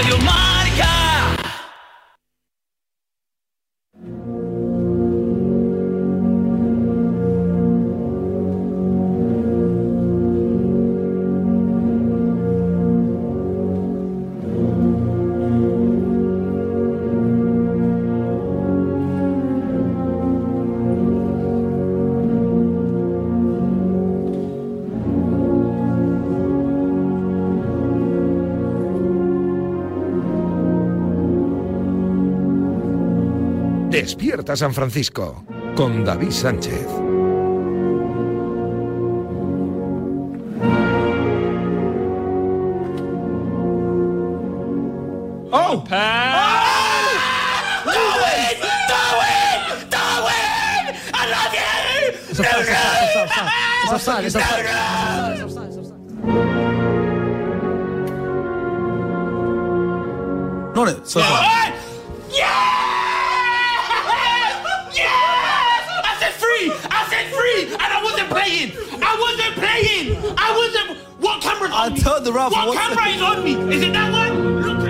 Radio Marca. Despierta San Francisco con David Sánchez. ¡Oh! So Yes! Yes! I me? told the ref, What camera is on me? Is it that one? Look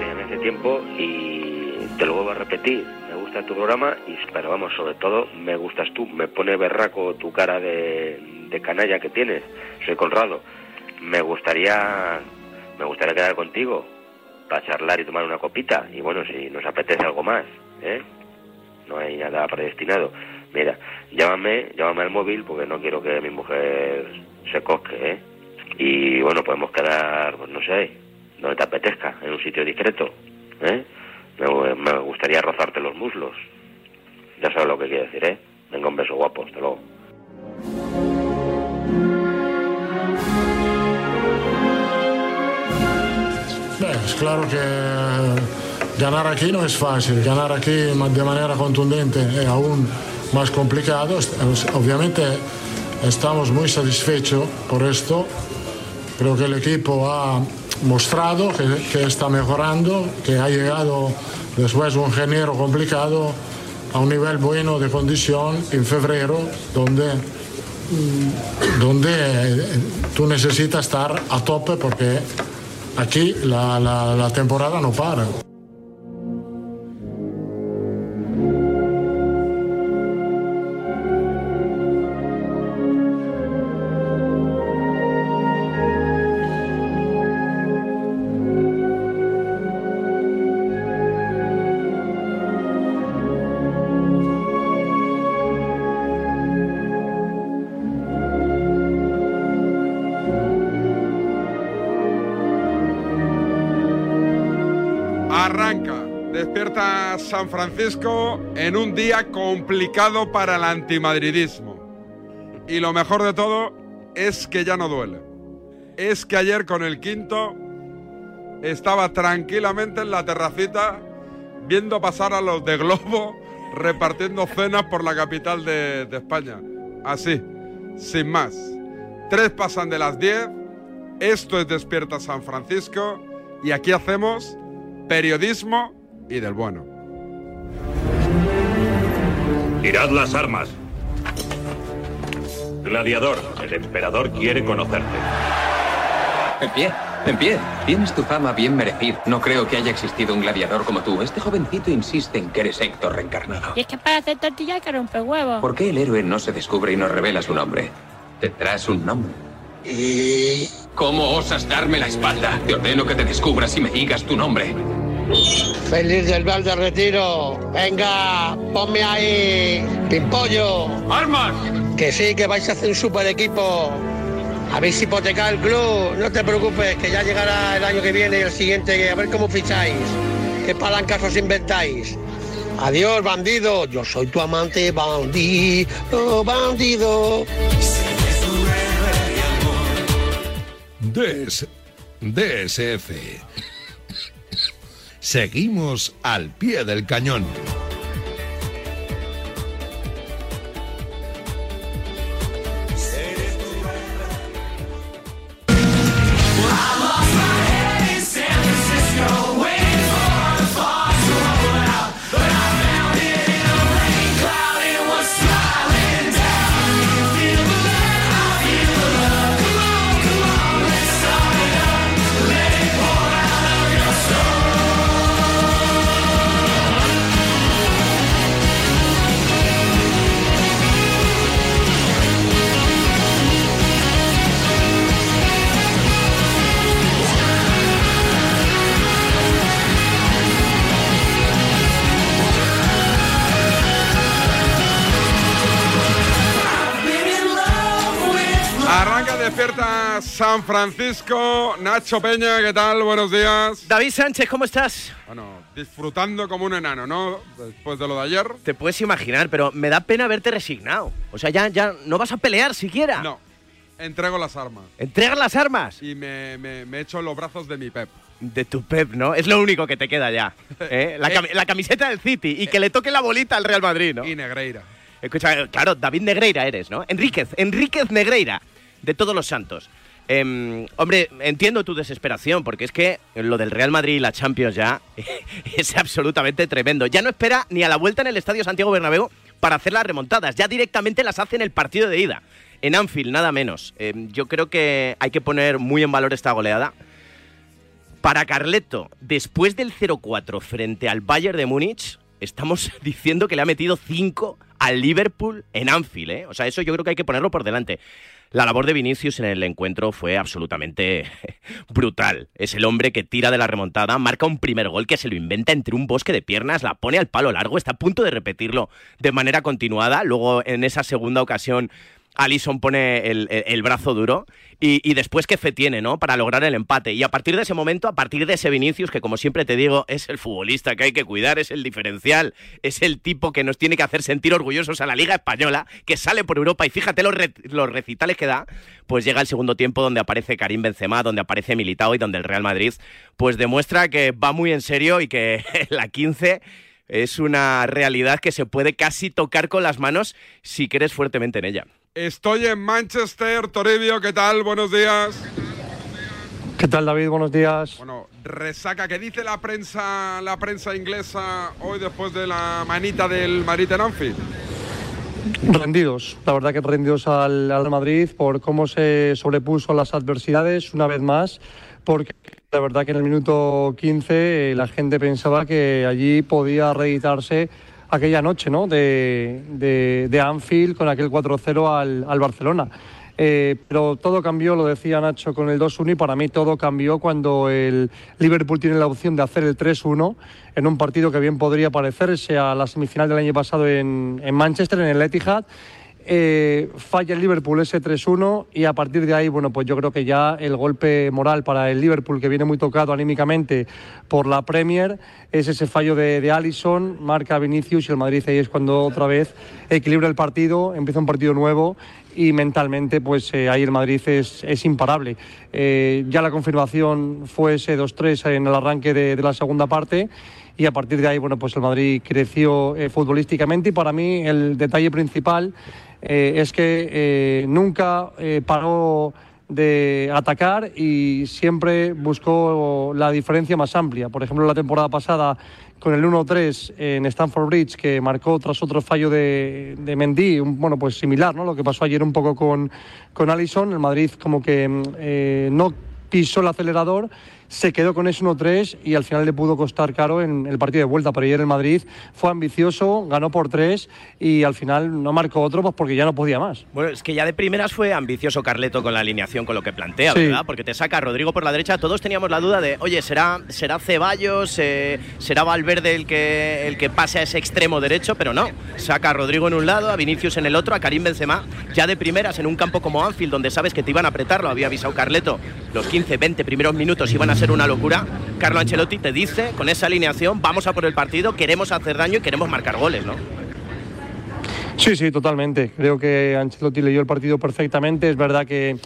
at en ese tiempo y te lo vuelvo a repetir. Me gusta tu programa, y, pero vamos, sobre todo me gustas tú. Me pone berraco tu cara de, de canalla que tienes. Soy Conrado. Me gustaría, me gustaría quedar contigo para charlar y tomar una copita. Y bueno, si nos apetece algo más, ¿eh? No hay nada predestinado. Mira, llámame, llámame al móvil porque no quiero que mi mujer se cosque, ¿eh? Y bueno, podemos quedar, pues no sé, donde te apetezca, en un sitio discreto, ¿eh? Me, gustaría rozarte los muslos. Ya sabes lo que quiero decir, ¿eh? Venga, un beso guapo, hasta luego. Claro que ganar aquí no es fácil, ganar aquí de manera contundente es aún más complicado. Obviamente estamos muy satisfechos por esto. Creo que el equipo ha mostrado que, está mejorando, que ha llegado después de un enero complicado a un nivel bueno de condición en febrero, donde mm, donde eh, tú necesitas estar a tope porque aquí la- la temporada no para. San Francisco en un día complicado para el antimadridismo. Y lo mejor de todo es que ya no duele. Es que ayer con el quinto estaba tranquilamente en la terracita viendo pasar a los de Globo repartiendo cenas por la capital de, de España. Así, sin más. Tres pasan de las diez. Esto es Despierta San Francisco. Y aquí hacemos periodismo y del bueno. Tirad las armas. Gladiador, el emperador quiere conocerte. En pie, en pie. Tienes tu fama bien merecida. No creo que haya existido un gladiador como tú. Este jovencito insiste en que eres Héctor reencarnado. Y es que para hacer tortilla hay que romper huevos. ¿Por qué el héroe no se descubre y nos revela su nombre? Tendrás un nombre. ¿Cómo osas darme la espalda? Te ordeno que te descubras y me digas tu nombre. Feliz del Val de Retiro. Venga, ponme ahí. Pimpollo. ¡Armas! Que sí, que vais a hacer un super equipo. Habéis hipotecado el club. No te preocupes, que ya llegará el año que viene y el siguiente. A ver cómo ficháis. Qué palancas os inventáis. Adiós, bandido. Yo soy tu amante, bandido, bandido. DS, DSF. Seguimos al pie del cañón. San Francisco. Nacho Peña, ¿qué tal? Buenos días. David Sánchez, ¿cómo estás? Bueno, disfrutando como un enano, ¿no? Después de lo de ayer. Te puedes imaginar, pero me da pena verte resignado. O sea, ya, ya no vas a pelear siquiera. No, entrego las armas. ¿Entregas las armas? Y me, me, me echo los brazos de mi Pep. De tu Pep, ¿no? Es lo único que te queda ya. ¿eh? La camiseta del City y que le toque la bolita al Real Madrid, ¿no? Y Negreira. Escucha, claro, David Negreira eres, ¿no? Enríquez, Enríquez Negreira, de todos los santos. Em, hombre, entiendo tu desesperación, porque es que lo del Real Madrid y la Champions ya es absolutamente tremendo. Ya no espera ni a la vuelta en el Estadio Santiago Bernabéu para hacer las remontadas, ya directamente las hace en el partido de ida. En Anfield, nada menos. Em, yo creo que hay que poner muy en valor esta goleada. Para Carleto, después del 0-4 frente al Bayern de Múnich, estamos diciendo que le ha metido 5 al Liverpool en Anfield, ¿eh? O sea, eso yo creo que hay que ponerlo por delante. La labor de Vinicius en el encuentro fue absolutamente brutal. Es el hombre que tira de la remontada, marca un primer gol que se lo inventa entre un bosque de piernas, la pone al palo largo, está a punto de repetirlo de manera continuada. Luego, en esa segunda ocasión, Alison pone el, brazo duro y, después qué fe tiene, ¿no? Para lograr el empate. Y a partir de ese momento, a partir de ese Vinicius, que como siempre te digo, es el futbolista que hay que cuidar, es el diferencial, es el tipo que nos tiene que hacer sentir orgullosos a la Liga Española, que sale por Europa y fíjate los, los recitales que da, pues llega el segundo tiempo donde aparece Karim Benzema, donde aparece Militao y donde el Real Madrid pues demuestra que va muy en serio y que la 15 es una realidad que se puede casi tocar con las manos si crees fuertemente en ella. Estoy en Manchester, Toribio, ¿qué tal? Buenos días. ¿Qué tal, David? Buenos días. Bueno, resaca, ¿qué dice la prensa, la prensa inglesa hoy después de la manita del Madrid en Anfield? Rendidos, la verdad que rendidos al, al Madrid por cómo se sobrepuso a las adversidades una vez más, porque la verdad que en el minuto 15 eh, la gente pensaba que allí podía reeditarse aquella noche ¿no? de, Anfield con aquel 4-0 al, al Barcelona. Eh, pero todo cambió, lo decía Nacho, con el 2-1 y para mí todo cambió cuando el Liverpool tiene la opción de hacer el 3-1 en un partido que bien podría parecerse a la semifinal del año pasado en, en Manchester, en el Etihad. Eh, falla el Liverpool ese 3-1 y a partir de ahí, bueno, pues yo creo que ya el golpe moral para el Liverpool, que viene muy tocado anímicamente por la Premier, es ese fallo de, de Allison, marca Vinicius y el Madrid ahí es cuando otra vez equilibra el partido, empieza un partido nuevo y mentalmente pues eh, ahí el Madrid es, imparable. Eh, ya la confirmación fue ese 2-3 en el arranque de la segunda parte y a partir de ahí bueno pues el Madrid creció eh, futbolísticamente y para mí el detalle principal eh, es que eh, nunca eh, paró de atacar y siempre buscó la diferencia más amplia. Por ejemplo, la temporada pasada con el 1-3 en Stamford Bridge, que marcó tras otro fallo de, de Mendy, un- bueno, pues similar, ¿no? Lo que pasó ayer un poco con, con Allison, el Madrid como que mm, eh, no pisó el acelerador, se quedó con ese 1-3 y al final le pudo costar caro en el partido de vuelta. Pero ayer el Madrid fue ambicioso, ganó por tres y al final no marcó otro pues porque ya no podía más. Bueno, es que ya de primeras fue ambicioso Carleto con la alineación, con lo que plantea, Sí. ¿verdad? Porque te saca a Rodrigo por la derecha. Todos teníamos la duda de, oye, ¿será, será Ceballos? eh, ¿Será Valverde el que, el que pase a ese extremo derecho? Pero no. Saca a Rodrigo en un lado, a Vinicius en el otro, a Karim Benzema. Ya de primeras en un campo como Anfield, donde sabes que te iban a apretar, lo había avisado Carleto. Los 15, 20 primeros minutos iban a ser una locura. Carlo Ancelotti te dice, con esa alineación, vamos a por el partido, queremos hacer daño y queremos marcar goles, ¿no? Sí, sí, totalmente. Creo que Ancelotti leyó el partido perfectamente. Es verdad que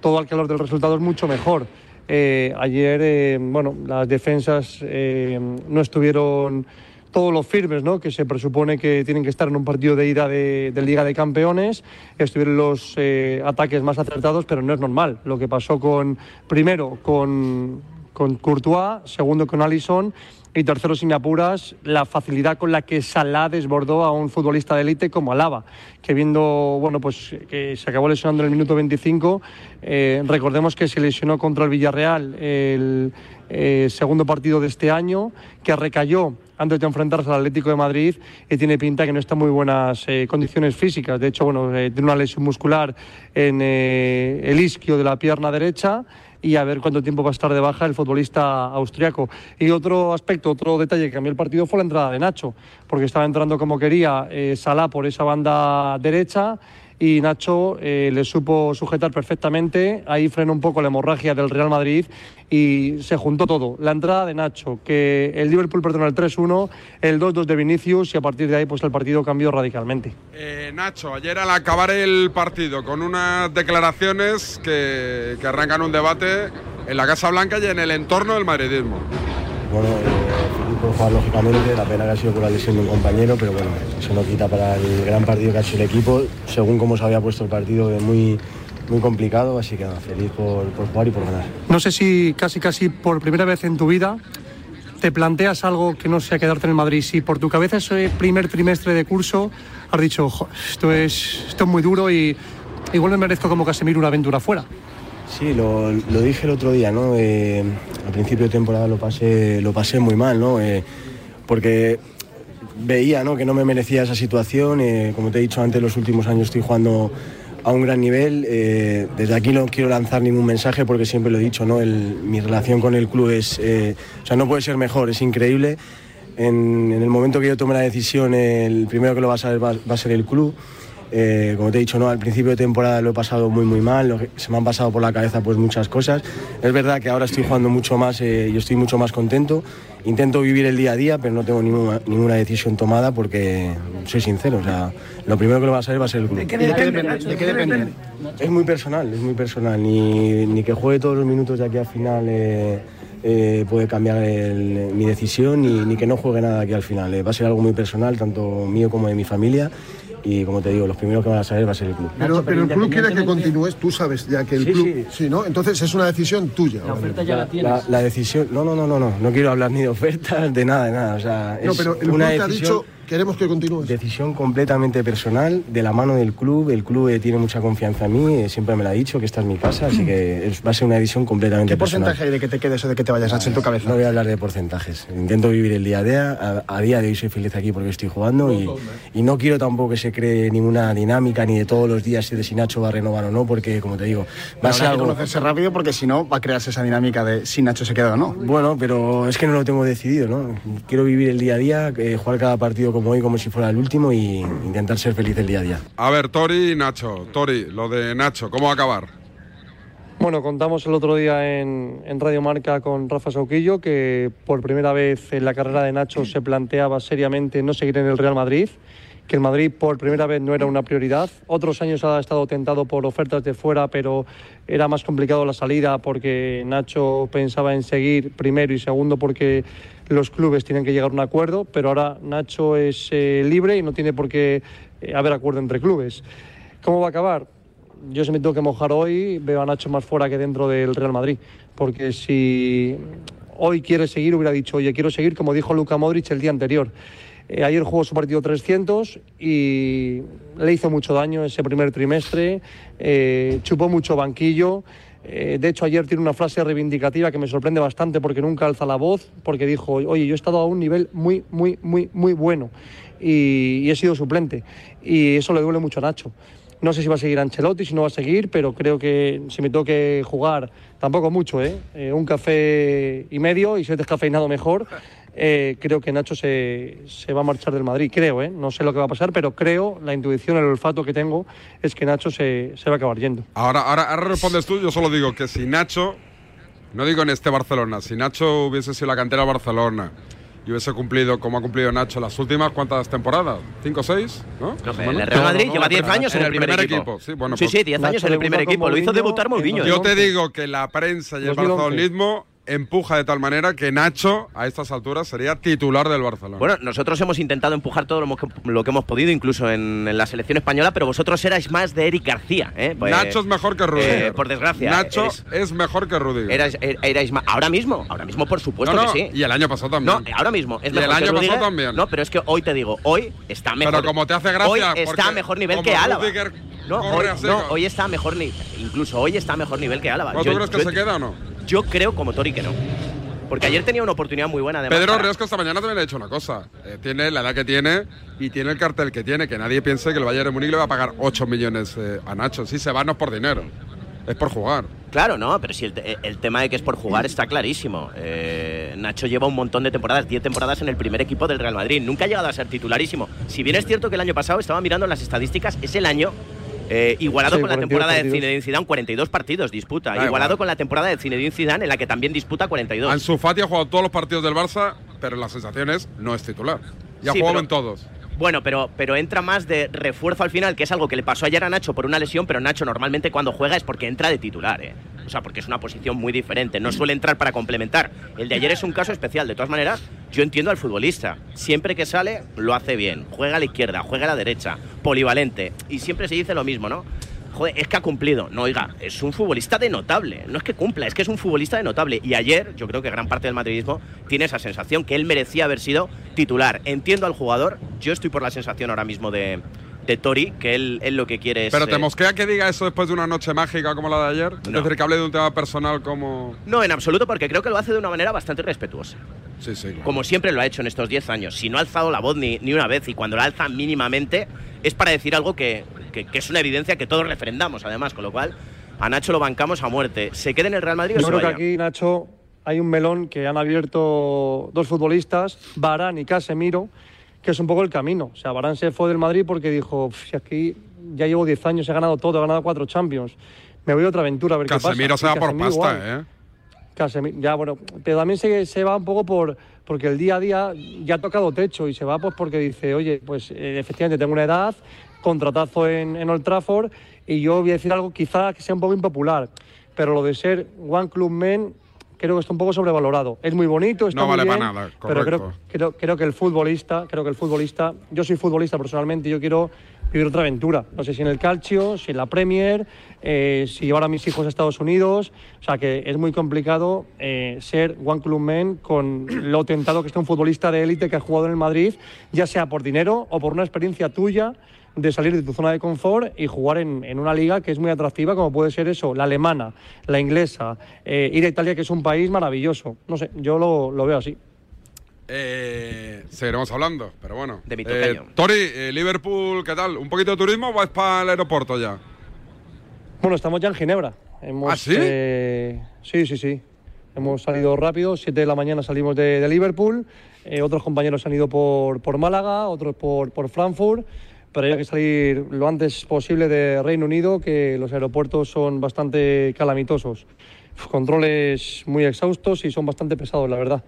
todo al calor del resultado es mucho mejor. Eh, ayer, eh, bueno, las defensas eh, no estuvieron todos los firmes, ¿no? Que se presupone que tienen que estar en un partido de ida de, de Liga de Campeones. Estuvieron los eh, ataques más acertados, pero no es normal. Lo que pasó con, primero, con, con Courtois, segundo con Alisson y tercero, sin apuras, la facilidad con la que Salah desbordó a un futbolista de élite como Alaba, que viendo, bueno, pues que se acabó lesionando en el minuto 25, eh, recordemos que se lesionó contra el Villarreal el eh, segundo partido de este año, que recayó antes de enfrentarse al Atlético de Madrid y tiene pinta que no está en muy buenas eh, condiciones físicas. De hecho, bueno, eh, tiene una lesión muscular en eh, el isquio de la pierna derecha y a ver cuánto tiempo va a estar de baja el futbolista austriaco. Y otro aspecto, otro detalle que cambió el partido fue la entrada de Nacho, porque estaba entrando como quería eh, Salah por esa banda derecha y Nacho eh, le supo sujetar perfectamente, ahí frenó un poco la hemorragia del Real Madrid y se juntó todo. La entrada de Nacho, que el Liverpool perdonó el 3-1, el 2-2 de Vinicius y a partir de ahí pues el partido cambió radicalmente. Eh, Nacho, ayer al acabar el partido con unas declaraciones que, que arrancan un debate en la Casa Blanca y en el entorno del madridismo. Bueno, eh, por jugar lógicamente, la pena que ha sido por la lesión de un compañero, pero bueno, eso no quita para el gran partido que ha hecho el equipo, según cómo se había puesto el partido, es muy, muy complicado, así que nada, feliz por, por jugar y por ganar. No sé si casi casi por primera vez en tu vida te planteas algo que no sea quedarte en el Madrid. Si por tu cabeza ese primer trimestre de curso has dicho, "Jo, esto es, esto es muy duro y igual me merezco como Casemiro una aventura fuera. Sí, lo, dije el otro día, ¿no? Eh, al principio de temporada lo pasé, lo pasé muy mal, ¿no? Eh, porque veía ¿no? que no me merecía esa situación. eh, como te he dicho antes, los últimos años estoy jugando a un gran nivel. desde aquí no quiero lanzar ningún mensaje porque siempre lo he dicho, ¿no? Mi relación con el club es, o sea, no puede ser mejor, es increíble. En, el momento que yo tome la decisión, el primero que lo va a saber va a ser el club. Eh, como te he dicho, ¿no? al principio de temporada lo he pasado muy muy mal, lo que- se me han pasado por la cabeza pues muchas cosas. Es verdad que ahora estoy jugando mucho más, eh, yo estoy mucho más contento. Intento vivir el día a día, pero no tengo ninguna, ninguna decisión tomada porque soy sincero. O sea, lo primero que lo va a saber va a ser el club. ¿De qué depende? ¿De qué depende? Es muy personal, es muy personal. Ni, ni que juegue todos los minutos de aquí al final eh, eh, puede cambiar el- mi decisión, ni, ni que no juegue nada aquí al final. Eh, va a ser algo muy personal, tanto mío como de mi familia. Y como te digo, los primeros que van a saber va a ser el club. Pero, pero el club quiere que continúes, tú sabes ya que el Sí, club. sí. Sí, ¿no? Entonces es una decisión tuya. la, la- la decisión, no, no, no, no, no, no quiero hablar ni de ofertas, de nada, de nada. O sea, No, es pero el club una te ha decisión, dicho queremos que continúes. decisión completamente personal, de la mano del club. El club eh, tiene mucha confianza en mí, eh, siempre me lo ha dicho que esta es mi casa, así que es- va a ser una decisión completamente ¿Qué personal. porcentaje hay de que te quedes o de que te vayas Nacho, en tu cabeza? No voy a hablar de porcentajes. Intento vivir el día a día. A, a día de hoy soy feliz aquí porque estoy jugando y, y no quiero tampoco que se cree ninguna dinámica ni de todos los días de si Nacho va a renovar o no, porque como te digo, va a ser que algo. conocerse rápido porque si no va a crearse esa dinámica de si Nacho se queda o no. Bueno, pero es que no lo tengo decidido, ¿no? Quiero vivir el día a día, eh, jugar cada partido como hoy, como si fuera el último y intentar ser feliz el día a día. A ver, Tori y Nacho. Tori, lo de Nacho, ¿cómo va a acabar? Bueno, contamos el otro día en, en Radio Marca con Rafa Sauquillo que por primera vez en la carrera de Nacho se planteaba seriamente no seguir en el Real Madrid, que el Madrid por primera vez no era una prioridad. Otros años ha estado tentado por ofertas de fuera, pero era más complicado la salida porque Nacho pensaba en seguir primero y segundo porque los clubes tienen que llegar a un acuerdo, pero ahora Nacho es eh, libre y no tiene por qué eh, haber acuerdo entre clubes. ¿Cómo va a acabar? yo si me tengo que mojar hoy, veo a Nacho más fuera que dentro del Real Madrid. Porque si hoy quiere seguir, hubiera dicho, oye, quiero seguir, como dijo Luka Modric el día anterior. Eh, ayer jugó su partido 300 y le hizo mucho daño ese primer trimestre, chupó mucho banquillo. Eh, de hecho, ayer tiene una frase reivindicativa que me sorprende bastante porque nunca alza la voz, porque dijo, oye, yo he estado a un nivel muy, muy, muy, muy bueno y, he sido suplente. Y eso le duele mucho a Nacho. No sé si va a seguir Ancelotti, si no va a seguir, pero creo que si me tengo que jugar, tampoco mucho, ¿eh? Eh, un café y medio y si es descafeinado mejor, eh, creo que Nacho se, se va a marchar del Madrid. Creo, ¿eh? No sé lo que va a pasar, pero creo, la intuición, el olfato que tengo es que Nacho se, se va a acabar yendo. Ahora, ahora, ahora respondes tú, yo solo digo que si Nacho, no digo en este Barcelona, si Nacho hubiese sido la cantera de Barcelona y hubiese cumplido como ha cumplido Nacho las últimas cuántas temporadas, cinco o seis, ¿no? No, en el Real Madrid lleva 10 años en el primer equipo. Sí, bueno, Sí, pues- sí, 10 años en el primer equipo. Lo hizo debutar Mourinho. Yo te digo que la prensa y el 2011. barcelonismo empuja de tal manera que Nacho a estas alturas sería titular del Barcelona. Bueno, nosotros hemos intentado empujar todo lo, hemos- lo que hemos podido, incluso en, en la selección española, pero vosotros erais más de Eric García. ¿eh? Pues, Nacho es mejor que Rudiger. eh, por desgracia. Nacho es mejor que Rudiger. erais- er- erais más- ahora mismo, ahora mismo por supuesto No, no, que sí. y el año pasado también. No, ahora mismo es Y mejor el año que pasado también. No, pero es que hoy te digo, hoy está mejor. Pero como te hace gracia, Hoy está a mejor nivel como que Álava. Rudiger No, hoy, no, hoy está mejor nivel. Incluso hoy está a mejor nivel que Álava. ¿No, ¿Tú crees que se queda o no? Yo creo como Tori que no. Porque ayer tenía una oportunidad muy buena de Pedro Riesco esta mañana también le ha dicho una cosa. Eh, tiene la edad que tiene y tiene el cartel que tiene. Que nadie piense que el Bayern de Múnich le va a pagar 8 millones eh, a Nacho. Si se va no es por dinero, es por jugar. Claro, no, pero si el, el tema de que es por jugar está clarísimo. Eh, Nacho lleva un montón de temporadas, 10 temporadas en el primer equipo del Real Madrid. Nunca ha llegado a ser titularísimo. Si bien es cierto que el año pasado estaba mirando las estadísticas, es el año Eh, igualado Sí, con la 42 temporada de partidos. Zinedine Zidane, 42 partidos disputa. Igualado igual. con la temporada de Zinedine Zidane, en la que también disputa 42. Ansu Fati ha jugado todos los partidos del Barça, pero la sensación es no es titular. Y ha Sí, jugado pero- en todos. Bueno, pero, pero entra más de refuerzo al final, que es algo que le pasó ayer a Nacho por una lesión, pero Nacho normalmente cuando juega es porque entra de titular, ¿eh? O sea, porque es una posición muy diferente, no suele entrar para complementar. El de ayer es un caso especial, de todas maneras, yo entiendo al futbolista. Siempre que sale, lo hace bien. Juega a la izquierda, juega a la derecha, polivalente. Y siempre se dice lo mismo, ¿no? Joder, es que ha cumplido. No, oiga, es un futbolista de notable. No es que cumpla, es que es un futbolista de notable. Y ayer, yo creo que gran parte del madridismo tiene esa sensación que él merecía haber sido titular. Entiendo al jugador, yo estoy por la sensación ahora mismo de, de Tori, que él, él lo que quiere es. Pero te eh, mosquea que diga eso después de una noche mágica como la de ayer. Es decir, que hable de un tema personal como. No, en absoluto, porque creo que lo hace de una manera bastante respetuosa. Sí, sí. claro. Como siempre lo ha hecho en estos 10 años. Si no ha alzado la voz ni, ni una vez y cuando la alza mínimamente es para decir algo que, que- que es una evidencia que todos refrendamos, además. Con lo cual, a Nacho lo bancamos a muerte. ¿Se quede en el Real Madrid o Yo se creo que vaya? aquí, Nacho, hay un melón que han abierto dos futbolistas, Barán y Casemiro, que es un poco el camino. O sea, Barán se fue del Madrid porque dijo, "Uf, si aquí ya llevo 10 años, he ganado todo, he ganado cuatro Champions. Me voy a otra aventura a ver Casemiro qué se pasa. va Y por Casemiro igual. pasta, ¿eh? Casemiro, ya, bueno, pero también se, se va un poco por porque el día a día ya ha tocado techo y se va pues porque dice, oye, pues eh, efectivamente tengo una edad, contratazo en, en Old Trafford y yo voy a decir algo quizá que sea un poco impopular, pero lo de ser One Club Men creo que está un poco sobrevalorado. Es muy bonito, está No muy vale bien, para nada, pero creo, correcto. creo, creo que el futbolista, creo que el futbolista, yo soy futbolista personalmente, yo quiero vivir otra aventura. No sé si en el calcio, si en la Premier, eh, si llevar a mis hijos a Estados Unidos. O sea que es muy complicado eh, ser One Club Man con lo tentado que está un futbolista de élite que ha jugado en el Madrid, ya sea por dinero o por una experiencia tuya de salir de tu zona de confort y jugar en, en una liga que es muy atractiva, como puede ser eso, la alemana, la inglesa, eh, ir a Italia, que es un país maravilloso. No sé, yo lo, lo veo así. Eh, seguiremos hablando, pero bueno. De mi Eh. Tori, eh, Liverpool, ¿qué tal? ¿Un poquito de turismo o vais para el aeropuerto ya? Bueno, estamos ya en Ginebra. Hemos, ¿Ah, sí? eh, sí, sí, sí. Hemos salido rápido, 7 de la mañana salimos de, de Liverpool, eh, otros compañeros han ido por, por Málaga, otros por, por Frankfurt, pero hay que salir lo antes posible de Reino Unido, que los aeropuertos son bastante calamitosos. Controles muy exhaustos y son bastante pesados, la verdad.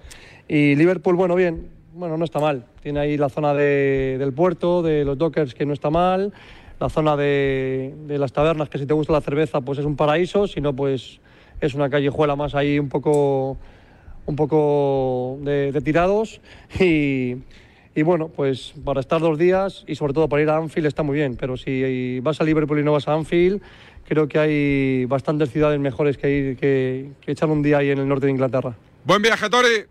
Y Liverpool, bueno, bien, bueno, no está mal. Tiene ahí la zona de- del puerto, de los dockers, que no está mal. La zona de, de las tabernas, que si te gusta la cerveza, pues es un paraíso. Si no, pues es una callejuela más ahí un poco, un poco de, de tirados. Y, y bueno, pues para estar dos días y sobre todo para ir a Anfield está muy bien. Pero si vas a Liverpool y no vas a Anfield, creo que hay bastantes ciudades mejores que ir que, que echar un día ahí en el norte de Inglaterra. Buen viaje, Tori.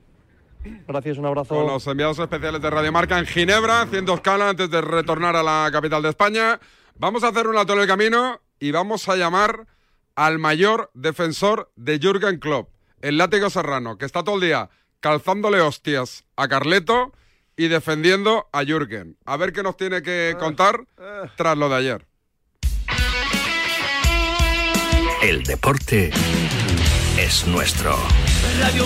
Gracias, un abrazo. Con los enviados especiales de Radio Marca en Ginebra, haciendo escala antes de retornar a la capital de España. Vamos a hacer un alto en el camino y vamos a llamar al mayor defensor de Jürgen Klopp, el látigo serrano, que está todo el día calzándole hostias a Carleto y defendiendo a Jürgen. A ver qué nos tiene que contar tras lo de ayer. El deporte es nuestro. Radio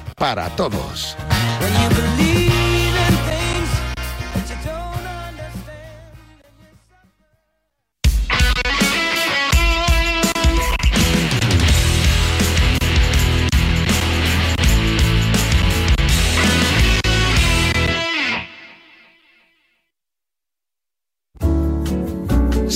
para todos.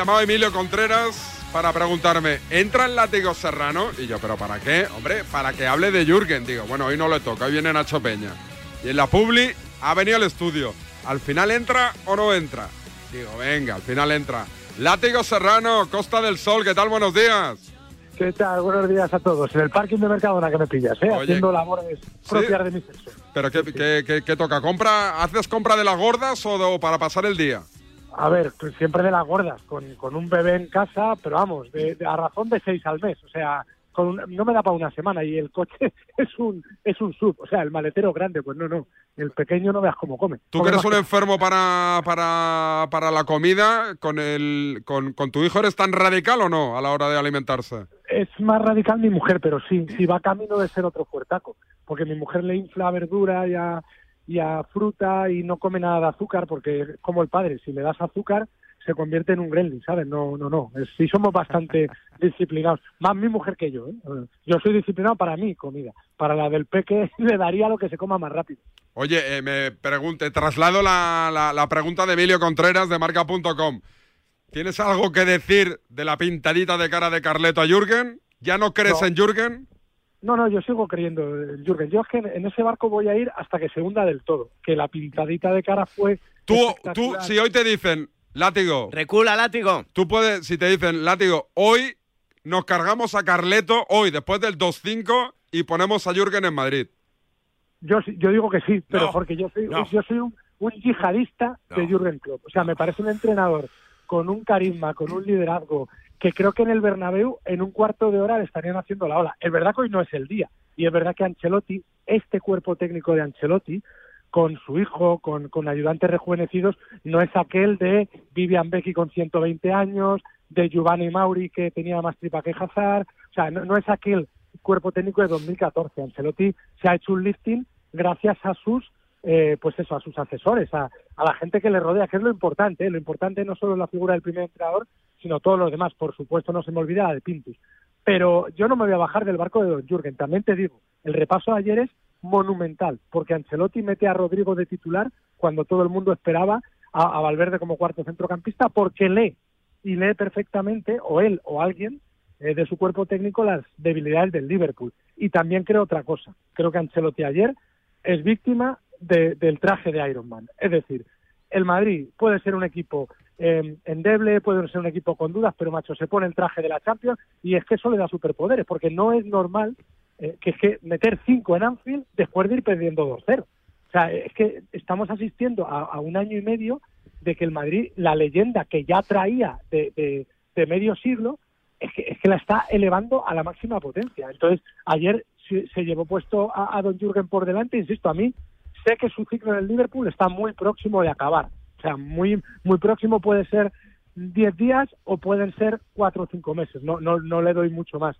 Llamado Emilio Contreras para preguntarme, ¿entra el látigo serrano? Y yo, ¿pero para qué? Hombre, para que hable de Jürgen. Digo, bueno, hoy no le toca, hoy viene Nacho Peña. Y en la Publi ha venido al estudio. ¿Al final entra o no entra? Digo, venga, al final entra. Látigo Serrano, Costa del Sol, ¿qué tal? Buenos días. ¿Qué tal? Buenos días a todos. En el parking de Mercadona que me pillas, ¿eh? Oye, Haciendo labores propias de mi sexo. ¿Pero qué, qué- qué- qué toca? ¿Compra, ¿Haces compra de las gordas o, de- o para pasar el día? A ver, siempre de las gordas, con, con un bebé en casa, pero vamos, de, de- a razón de seis al mes. O sea, con un- no me da para una semana y el coche es un es un sub. O sea, el maletero grande, pues no, no. El pequeño no veas cómo come. Tú Come que eres un enfermo para, para, para la comida, ¿con, el, con, ¿con tu hijo eres tan radical o no a la hora de alimentarse? es más radical mi mujer, pero sí, sí va camino de ser otro fuertaco, porque mi mujer le infla verdura y a, y a fruta y no come nada de azúcar, porque es como el padre, si le das azúcar se convierte en un gremlin, ¿sabes? No, no, no, sí somos bastante disciplinados, más mi mujer que yo, ¿eh? Yo soy disciplinado para mi comida, para la del peque le daría lo que se coma más rápido. Oye, eh, me pregunte, traslado la, la- la pregunta de Emilio Contreras de marca.com. ¿Tienes algo que decir de la pintadita de cara de Carleto a Jürgen? ¿Ya no crees No. en Jürgen? No, no, yo sigo creyendo en Jürgen. Yo es que en ese barco voy a ir hasta que se hunda del todo, que la pintadita de cara fue Tú, tú, si hoy te dicen, látigo. Recula, látigo. Tú puedes, si te dicen, látigo, hoy nos cargamos a Carleto, hoy, después del 2-5, y ponemos a Jürgen en Madrid. Yo, sí- yo digo que sí, pero No, porque yo soy, no. yo soy un, un yihadista de Jürgen Klopp. O sea, me parece un entrenador con un carisma, con un liderazgo, que creo que en el Bernabéu en un cuarto de hora le estarían haciendo la ola. Es verdad que hoy no es el día. Y es verdad que Ancelotti, este cuerpo técnico de Ancelotti, con su hijo, con, con ayudantes rejuvenecidos, no es aquel de Vivian Becky con 120 años, de Giovanni Mauri que tenía más tripa que Hazard. O sea, no, no es aquel cuerpo técnico de 2014. Ancelotti se ha hecho un lifting gracias a sus eh, pues eso, a sus asesores, a, a la gente que le rodea, que es lo importante. ¿eh? Lo importante no solo es la figura del primer entrenador, sino todos los demás. Por supuesto, no se me olvida la de Pintus. Pero yo no me voy a bajar del barco de Don Jürgen. También te digo, el repaso de ayer es monumental, porque Ancelotti mete a Rodrigo de titular cuando todo el mundo esperaba a, a Valverde como cuarto centrocampista, porque lee y lee perfectamente, o él o alguien eh, de su cuerpo técnico, las debilidades del Liverpool. Y también creo otra cosa. Creo que Ancelotti ayer es víctima de- del traje de Iron Man. Es decir, el Madrid puede ser un equipo eh, endeble, puede ser un equipo con dudas, pero macho, se pone el traje de la Champions y es que eso le da superpoderes, porque no es normal eh, que es que meter cinco en Anfield después de ir perdiendo 2-0. O sea, es que estamos asistiendo a, un año y medio de que el Madrid, la leyenda que ya traía de, de- medio siglo, es que, es que la está elevando a la máxima potencia. Entonces, ayer se, se llevó puesto a, a Don Jürgen por delante, insisto, a mí sé que su ciclo en el Liverpool está muy próximo de acabar. O sea, muy, muy próximo puede ser 10 días o pueden ser 4 o 5 meses. No, no, no le doy mucho más.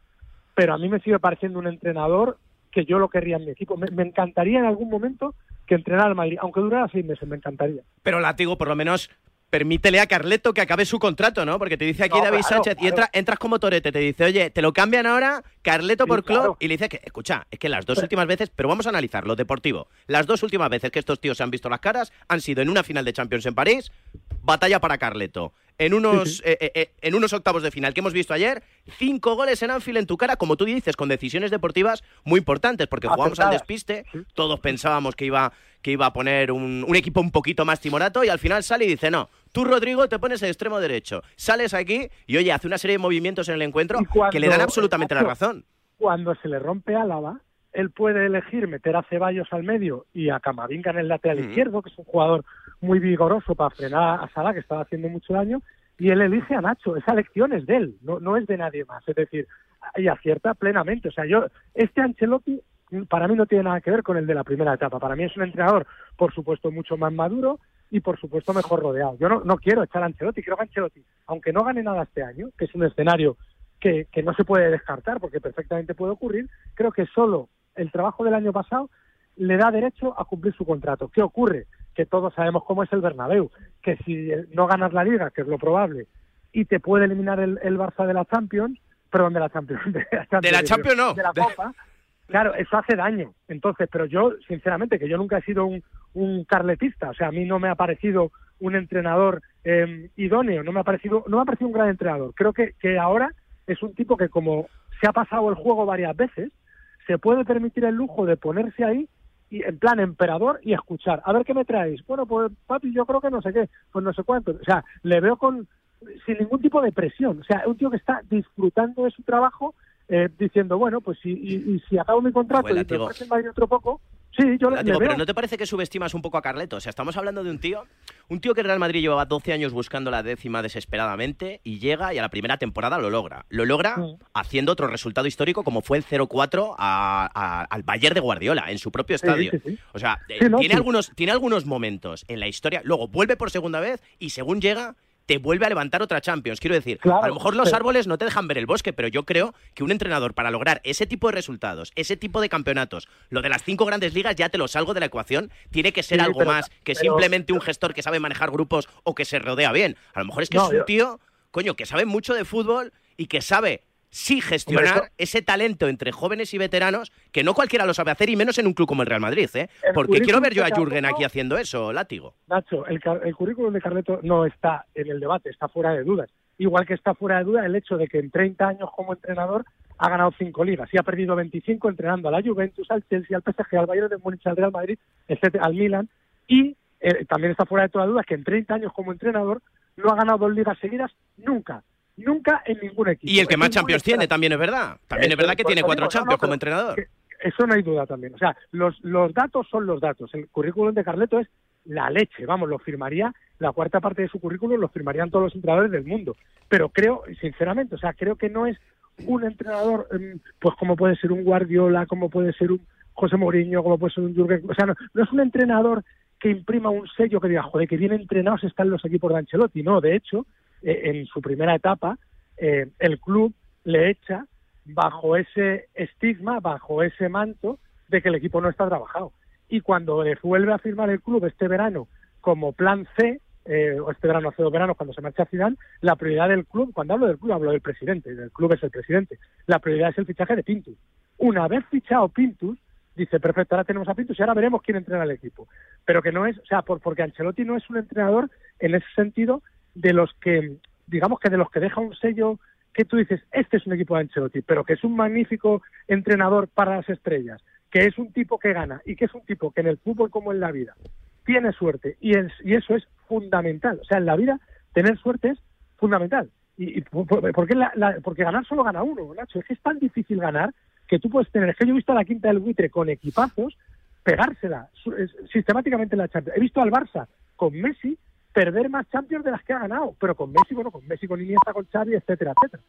Pero a mí me sigue pareciendo un entrenador que yo lo querría en mi equipo. Me, encantaría en algún momento que entrenar al Madrid, aunque durara seis meses, me encantaría. Pero Látigo, por lo menos, permítele a Carleto que acabe su contrato, ¿no? Porque te dice aquí No, David claro, Sánchez y entra- entras como Torete, te dice, oye, te lo cambian ahora, Carleto Sí, por Klopp, claro. y le dice que, escucha, es que las dos últimas veces, pero vamos a analizar lo deportivo. Las dos últimas veces que estos tíos se han visto las caras han sido en una final de Champions en París, batalla para Carleto. En unos, eh, eh, eh, en unos octavos de final que hemos visto ayer, cinco goles en Anfield en tu cara, como tú dices, con decisiones deportivas muy importantes, porque jugamos al despiste, todos pensábamos que iba, que iba a poner un, un equipo un poquito más timorato y al final sale y dice, no, tú Rodrigo te pones el extremo derecho, sales aquí y oye, hace una serie de movimientos en el encuentro que le dan absolutamente la razón. Cuando se le rompe Álava, él puede elegir meter a Ceballos al medio y a Camavinga en el lateral izquierdo, que es un jugador muy vigoroso para frenar a Salah, que estaba haciendo mucho daño, y él elige a Nacho. Esa elección es de él, no, no es de nadie más. Es decir, y acierta plenamente. O sea, yo, este Ancelotti para mí no tiene nada que ver con el de la primera etapa. Para mí es un entrenador, por supuesto, mucho más maduro y, por supuesto, mejor rodeado. Yo no, no quiero echar a Ancelotti. Creo que Ancelotti, aunque no gane nada este año, que es un escenario que, que no se puede descartar porque perfectamente puede ocurrir, creo que solo el trabajo del año pasado le da derecho a cumplir su contrato. ¿Qué ocurre? Que todos sabemos cómo es el Bernabéu, que si no ganas la Liga, que es lo probable, y te puede eliminar el, el Barça de la Champions, perdón, de la Champions, de la Champions, De la digo, Champions no. de la De- Copa, claro, eso hace daño. Entonces, pero yo, sinceramente, que yo nunca he sido un, un carletista, o sea, a mí no me ha parecido un entrenador eh, idóneo, no me ha parecido, no me ha parecido un gran entrenador. Creo que, que ahora es un tipo que como se ha pasado el juego varias veces, se puede permitir el lujo de ponerse ahí y en plan emperador y escuchar. A ver qué me traéis. Bueno, pues papi, yo creo que no sé qué, pues no sé cuánto. O sea, le veo con sin ningún tipo de presión. O sea, un tío que está disfrutando de su trabajo, eh, diciendo, bueno, pues si, y, y si acabo mi contrato Pues, y me ofrecen otro poco, sí, yo le, pero. ¿no te parece que subestimas un poco a Carleto? O sea, estamos hablando de un tío, un tío que el Real Madrid llevaba 12 años buscando la décima desesperadamente y llega y a la primera temporada lo logra. Lo logra haciendo otro resultado histórico como fue el 0-4 a- a- al Bayern de Guardiola en su propio estadio. sí, sí. O sea, no, tiene, algunos, tiene algunos momentos en la historia, luego vuelve por segunda vez y según llega te vuelve a levantar otra Champions. Quiero decir, Claro, a lo mejor los árboles no te dejan ver el bosque, pero yo creo que un entrenador para lograr ese tipo de resultados, ese tipo de campeonatos, lo de las cinco grandes ligas ya te lo salgo de la ecuación, tiene que ser Sí, algo pero- más que pero- simplemente un gestor que sabe manejar grupos o que se rodea bien. A lo mejor es que No, es un tío, coño, que sabe mucho de fútbol y que sabe sí gestionar Hombre, ese talento entre jóvenes y veteranos que no cualquiera lo sabe hacer y menos en un club como el Real Madrid, ¿eh? El Porque quiero ver yo a Jürgen aquí haciendo eso, látigo. Nacho, el, currículum de Carleto no está en el debate, está fuera de dudas. Igual que está fuera de duda el hecho de que en 30 años como entrenador ha ganado cinco ligas y ha perdido 25 entrenando a la Juventus, al Chelsea, al PSG, al Bayern de Múnich, al Real Madrid, etcétera, al Milan. Y eh, también está fuera de toda duda que en 30 años como entrenador no ha ganado dos ligas seguidas nunca, nunca en ningún equipo. Y el que más Champions tiene también es verdad. También es verdad que tiene cuatro Champions no, como entrenador. Eso no hay duda también. O sea, los, los datos son los datos. El currículum de Carleto es la leche. Vamos, lo firmaría, la cuarta parte de su currículum lo firmarían todos los entrenadores del mundo. Pero creo, sinceramente, o sea, creo que no es un entrenador, em, pues como puede ser un Guardiola, como puede ser un José Mourinho, como puede ser un Jürgen. O sea, no, no es un entrenador que imprima un sello que diga, joder, que bien entrenados están los equipos de Ancelotti. No, de hecho, eh, en su primera etapa, eh, el club le echa bajo ese estigma, bajo ese manto de que el equipo no está trabajado. Y cuando le vuelve a firmar el club este verano como plan C, eh, o este verano hace dos veranos cuando se marcha Zidane, la prioridad del club, cuando hablo del club hablo del presidente, del club es el presidente, la prioridad es el fichaje de Pintus. Una vez fichado Pintus, dice, perfecto, ahora tenemos a Pintus y ahora veremos quién entrena el equipo. Pero que no es, o sea, por, porque Ancelotti no es un entrenador en ese sentido de los que, digamos que de los que deja un sello que tú dices, este es un equipo de Ancelotti, pero que es un magnífico entrenador para las estrellas, que es un tipo que gana y que es un tipo que en el fútbol como en la vida tiene suerte y, es- y eso es fundamental. O sea, en la vida tener suerte es fundamental. Y, y por- por- porque, la- la- porque ganar solo gana uno, Nacho. Es que es tan difícil ganar que tú puedes tener. Es que yo he visto a la quinta del buitre con equipazos pegársela su- es- sistemáticamente en la Champions. He visto al Barça con Messi perder más Champions de las que ha ganado, pero con Messi, bueno, con Messi, con Iniesta, con Xavi, etcétera, etcétera.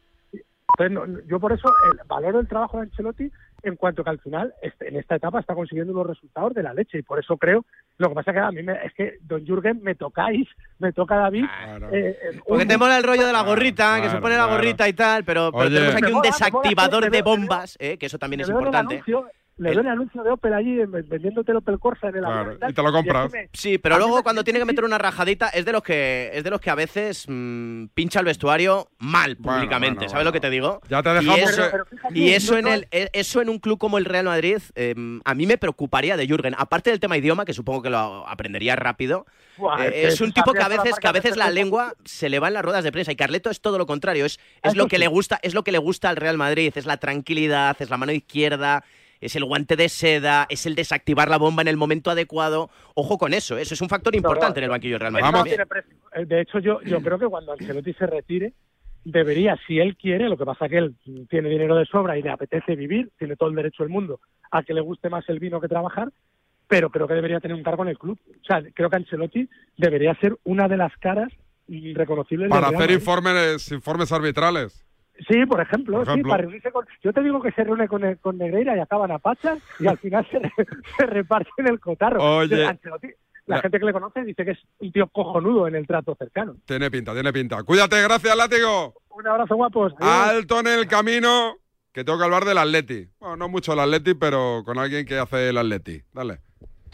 Entonces, no- no- yo por eso valoro el trabajo de Ancelotti en cuanto que al final este- en esta etapa está consiguiendo unos resultados de la leche y por eso creo, lo que pasa es que a mí me- es que Don Jürgen me tocáis, me toca David. eh, eh, Porque un- te mola el rollo de la gorrita, que se claro, pone la gorrita y tal, pero, tenemos aquí un mola, desactivador de bombas, eh, que eso también es el importante. anuncio, Le El- doy el anuncio de Opel allí en- vendiéndote el Opel Corsa en el Claro, avión y te lo compras. me- Sí, pero luego cuando tiene que meter una rajadita es de los que es de los que a veces mm, pincha el vestuario mal Bueno, públicamente, bueno, ¿sabes lo que te digo? Ya te Y dejamos eso, que- Pero fíjate, y eso no- en el e- eso en un club como el Real Madrid eh, a mí me preocuparía de Jürgen. Aparte del tema idioma que supongo que lo aprendería rápido. Buah, eh, es es un tipo que a veces que a veces la lengua se le va en las ruedas de prensa y Carleto es todo lo contrario, es, es Eso lo que le gusta, es lo que le gusta al Real Madrid, es la tranquilidad, es la mano izquierda, es el guante de seda, es el desactivar la bomba en el momento adecuado. Ojo con eso, eso es un factor importante en el banquillo del Real Madrid. También. precio. Eh, De hecho, yo, yo creo que cuando Ancelotti se retire, debería, si él quiere, lo que pasa que él tiene dinero de sobra y le apetece vivir, tiene todo el derecho del mundo a que le guste más el vino que trabajar, pero creo que debería tener un cargo en el club. O sea, creo que Ancelotti debería ser una de las caras reconocibles del Para Real hacer informes, informes arbitrales. Sí, por ejemplo, Por sí, para reunirse con... Yo te digo que se reúne con, con Negreira y acaban a pachas y al final se, se reparten el cotarro. Oye. La gente que le conoce dice que es un tío cojonudo en el trato cercano. Tiene pinta, tiene pinta. Cuídate, gracias, látigo. Un abrazo, guapos. Adiós. Alto en el camino, que tengo que hablar del Atleti. Bueno, no mucho el Atleti, pero con alguien que hace el Atleti. Dale.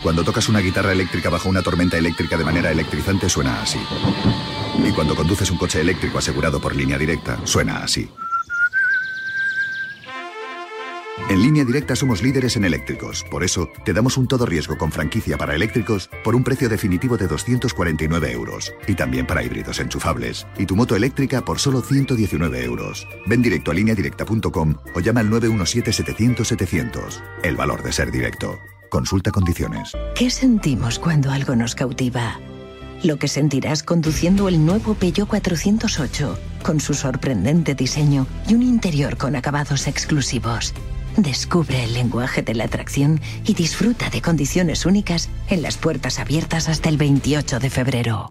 Cuando tocas una guitarra eléctrica bajo una tormenta eléctrica de manera electrizante suena así. Y cuando conduces un coche eléctrico asegurado por línea directa, suena así. En línea directa somos líderes en eléctricos, por eso te damos un todo riesgo con franquicia para eléctricos por un precio definitivo de 249 euros. Y también para híbridos enchufables. Y tu moto eléctrica por solo 119 euros. Ven directo a lineadirecta.com o llama al 917-700-700. El valor de ser directo. Consulta condiciones. ¿Qué sentimos cuando algo nos cautiva? Lo que sentirás conduciendo el nuevo Peugeot 408, con su sorprendente diseño y un interior con acabados exclusivos. Descubre el lenguaje de la atracción y disfruta de condiciones únicas en las puertas abiertas hasta el 28 de febrero.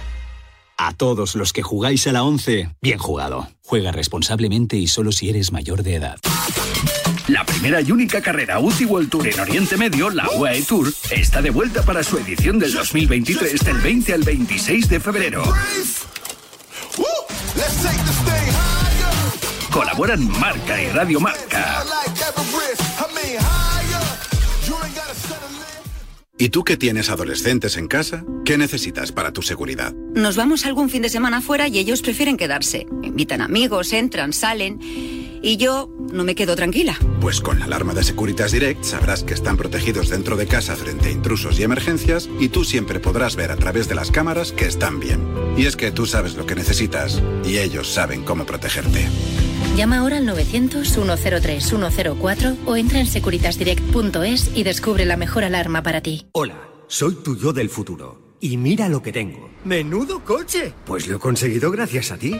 A todos los que jugáis a la 11, bien jugado. Juega responsablemente y solo si eres mayor de edad. La primera y única carrera UCI World Tour en Oriente Medio, la UAE Tour, está de vuelta para su edición del 2023 del 20 al 26 de febrero. Colaboran Marca y Radio Marca. ¿Y tú que tienes adolescentes en casa? ¿Qué necesitas para tu seguridad? Nos vamos algún fin de semana fuera y ellos prefieren quedarse. Invitan amigos, entran, salen. Y yo no me quedo tranquila. Pues con la alarma de Securitas Direct sabrás que están protegidos dentro de casa frente a intrusos y emergencias y tú siempre podrás ver a través de las cámaras que están bien. Y es que tú sabes lo que necesitas y ellos saben cómo protegerte. Llama ahora al 900-103-104 o entra en securitasdirect.es y descubre la mejor alarma para ti. Hola, soy tu yo del futuro. Y mira lo que tengo. ¡Menudo coche! Pues lo he conseguido gracias a ti.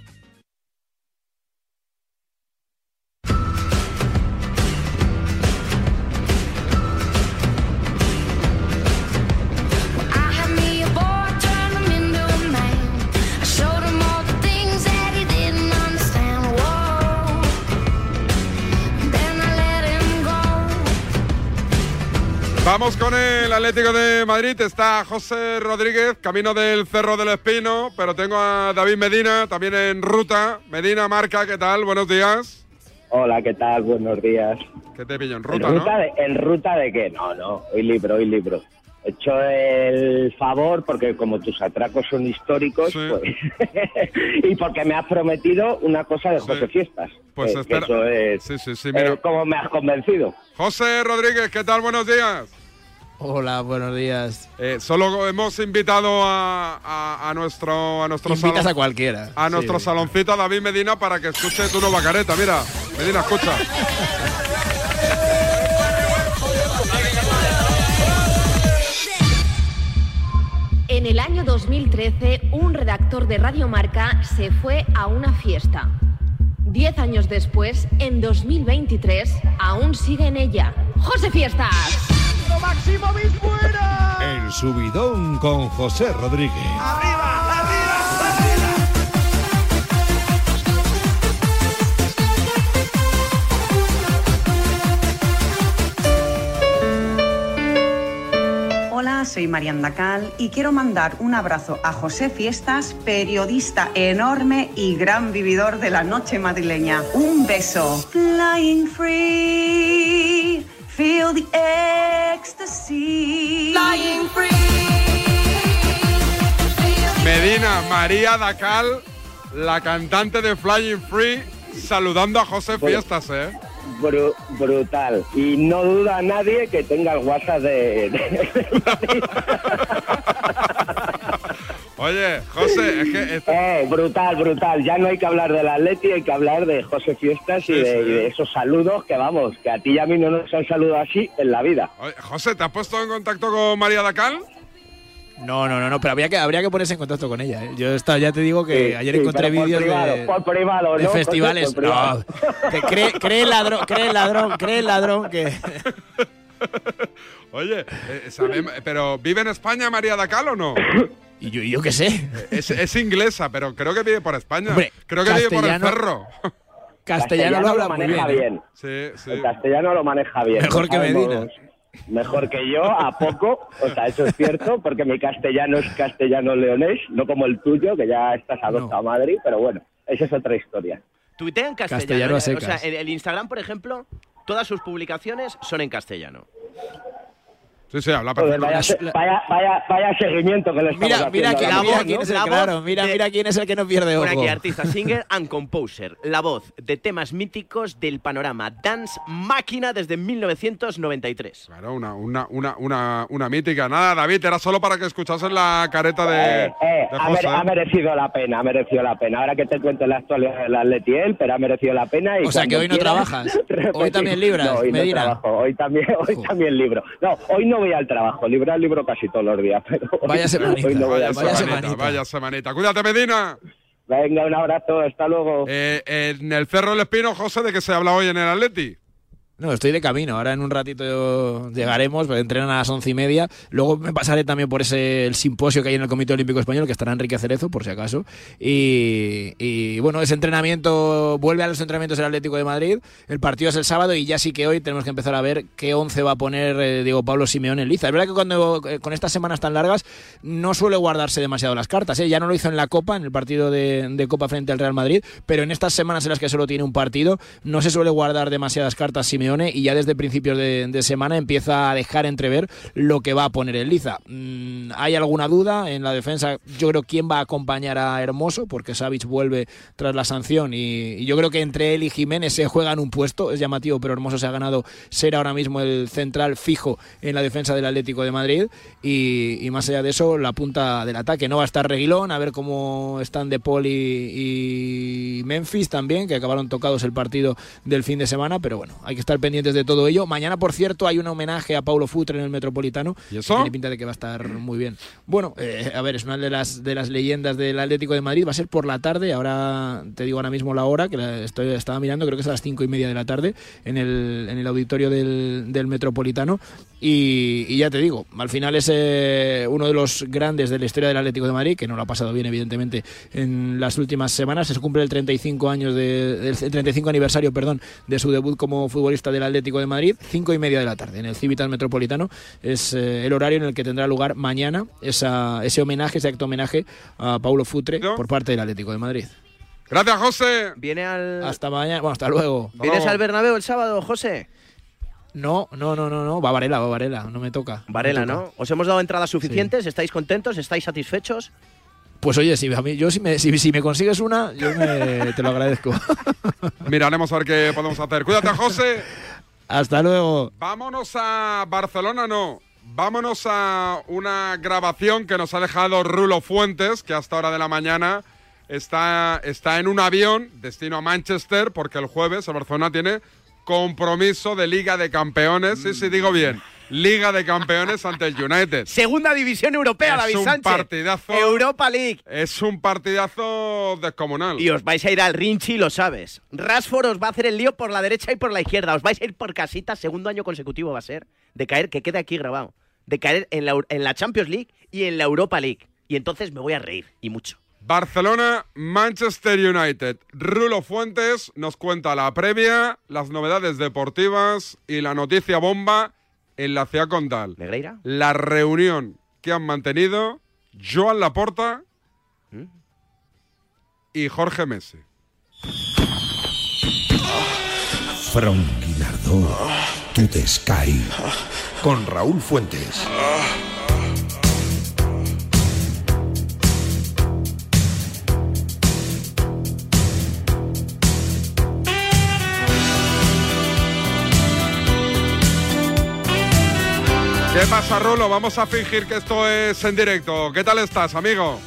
Vamos con el Atlético de Madrid. Está José Rodríguez, camino del Cerro del Espino, pero tengo a David Medina también en ruta. Medina, Marca, ¿qué tal? Buenos días. Hola, ¿qué tal? Buenos días. ¿Qué te pillo en ¿En ruta, ruta, no? de, ¿En ruta de qué? No, no, hoy libro, hoy libro. He hecho el favor porque como tus atracos son históricos pues, y porque me has prometido una cosa de José Fiestas. Pues Eh, espera. Eso es Sí, sí, sí, mira. eh, como me has convencido. José Rodríguez, ¿qué tal? Buenos días. Hola, buenos días. Eh, solo hemos invitado a, a- a nuestro a nuestro Invitas salón- a cualquiera. a nuestro Sí. saloncito a David Medina para que escuche tu nueva careta. Mira, Medina, escucha. En En el año 2013, un redactor de Radio Marca se fue a una fiesta. Diez años después, en 2023, aún sigue en ella. ¡José Fiestas! Maximovic fuera! El subidón con José Rodríguez. Hola, soy Marianda Cal y quiero mandar un abrazo a José Fiestas, periodista enorme y gran vividor de la noche madrileña. Un beso. Flying free, feel the ecstasy. Flying free. Medina, María Dacal, la cantante de Flying Free, saludando a José Fiestas, ¿eh? Bru- brutal. Y no duda nadie que tenga el WhatsApp de... de- Oye, José, es que... es- Eh, brutal, brutal. Ya no hay que hablar del Atleti, hay que hablar de José Fiestas y, de, sí. y de esos saludos que vamos, que a ti y a mí no nos han saludado así en la vida. Oye, José, ¿te has puesto en contacto con María Dacal? No, no, no, no, pero habría que, habría que ponerse en contacto con ella. ¿eh? Yo ya te digo que Sí, ayer sí, encontré vídeos de, por privado, de festivales. Por privado. No, que cree, cree el ladrón, cree el ladrón, cree el ladrón que. Oye, eh, pero ¿vive en España María Dacal o no? Y yo, yo qué sé. Es, es inglesa, pero creo que vive por España. Hombre, creo que vive por el castellano- cerro. Castellano lo habla muy maneja bien. bien. Sí, sí. El castellano lo maneja bien. Mejor que Medina. Mejor que yo, a poco. O sea, eso es cierto, porque mi castellano es castellano leonés, no como el tuyo, que ya estás adoptado a Madrid, pero bueno, esa es otra historia. Tuitea en castellano. Castellano a ¿eh? O sea, el Instagram, por ejemplo, todas sus publicaciones son en castellano. Sí, sí, habla Joder, perfecto. vaya, vaya, vaya, vaya seguimiento que le estamos Mira, mira, haciendo mira quién es el La voz claro, mira, de- mira quién es el que no pierde Por ojo. aquí, artista, singer and composer. La voz de temas míticos del panorama Dance Máquina desde 1993. Claro, una, una, una, una, una mítica. Nada, David, era solo para que escuchases la careta de, Eh, eh, de José. ha merecido la pena, ha merecido la pena. Ahora que te cuento la actualidad del Atleti pero ha merecido la pena. Y O sea, que hoy no quieras, trabajas. Hoy también libras, No, hoy Medina. no trabajo, hoy también, hoy también libro. No, hoy no voy al trabajo, libro al libro casi todos los días, pero hoy- Vaya semanita, hoy no voy Vaya, semanita, semanita. vaya semanita. Cuídate, Medina. Venga, un abrazo, hasta luego. Eh, en el Cerro del Espino, José, ¿de qué se habla hoy en el Atleti? No, estoy de camino. Ahora en un ratito llegaremos, entrenan a las once y media. Luego me pasaré también por ese el simposio que hay en el Comité Olímpico Español, que estará Enrique Cerezo, por si acaso. Y, y, bueno, ese entrenamiento vuelve a los entrenamientos del Atlético de Madrid. El partido es el sábado y ya sí que hoy tenemos que empezar a ver qué once va a poner eh, Diego Pablo Simeone en liza. Es verdad que cuando eh, con estas semanas tan largas no suele guardarse demasiado las cartas. ¿eh? Ya no lo hizo en la Copa, en el partido de, de Copa frente al Real Madrid, pero en estas semanas en las que solo tiene un partido no se suele guardar demasiadas cartas Y ya desde principios de, semana empieza a dejar entrever lo que va a poner en liza. Mm, ¿Hay alguna duda en la defensa? Yo creo quién va a acompañar a Hermoso, porque Savic vuelve tras la sanción y, yo creo que entre él y Jiménez se juegan un puesto, es llamativo, pero Hermoso se ha ganado ser ahora mismo el central fijo en la defensa del Atlético de Madrid y, y más allá de eso, la punta del ataque. No va a estar Reguilón, a ver cómo están De Paul y, y Memphis también, que acabaron tocados el partido del fin de semana, pero bueno, hay que estar pendientes de todo ello. Mañana, por cierto, hay un homenaje a Paulo Futre en el Metropolitano. ¿Y eso? Tiene pinta de que va a estar muy bien. Bueno, eh, a ver, es una de las, de las leyendas del Atlético de Madrid. Va a ser por la tarde, ahora te digo ahora mismo la hora, que la estoy, estaba mirando, creo que es a las cinco y media de la tarde, en el, en el auditorio del, del Metropolitano. Y, y ya te digo, al final es eh, uno de los grandes de la historia del Atlético de Madrid, que no lo ha pasado bien, evidentemente, en las últimas semanas. Se cumple el 35 años de, el 35 aniversario, perdón, de su debut como futbolista del Atlético de Madrid, cinco y media de la tarde, en el Civitas Metropolitano. Es eh, el horario en el que tendrá lugar mañana esa, ese homenaje, ese acto homenaje a Paulo Futre por parte del Atlético de Madrid. Gracias, José. Viene al. Hasta mañana, bueno, hasta luego. ¿Vienes al Bernabéu el sábado, José? No, no, no, no, no, va Varela, va Varela, no me toca. me Varela, toca. ¿no? ¿Os hemos dado entradas suficientes? ¿Estáis contentos? ¿Estáis satisfechos? Pues oye, si, a mí, yo si me, si, si me consigues una, yo me- te lo agradezco. Miraremos a ver qué podemos hacer. Cuídate, José. Hasta luego. Vámonos a Barcelona, no. Vámonos a una grabación que nos ha dejado Rulo Fuentes, que hasta hora de la mañana está, está en un avión destino a Manchester, porque el jueves el Barcelona tiene compromiso de Liga de Campeones. Sí, sí, digo bien. Liga de Campeones ante el United. Segunda división europea, es David un Sánchez. partidazo. Europa League. Es un partidazo descomunal. Y os vais a ir al Rinchi, lo sabes. Rashford os va a hacer el lío por la derecha y por la izquierda. Os vais a ir por casita, segundo año consecutivo va a ser, de caer, que quede aquí grabado, de caer en la, en la Champions League y en la Europa League. Y entonces me voy a reír, y mucho. Barcelona, Manchester United. Rulo Fuentes nos cuenta la previa, las novedades deportivas y la noticia bomba en la ciudad condal. ¿Negreira? La reunión que han mantenido Joan Laporta ¿Mm? y Jorge Messi. From Guinardó to the Sky. Con Raúl Fuentes. ¿Qué pasa, Rulo? Vamos a fingir que esto es en directo. ¿Qué tal estás, amigo?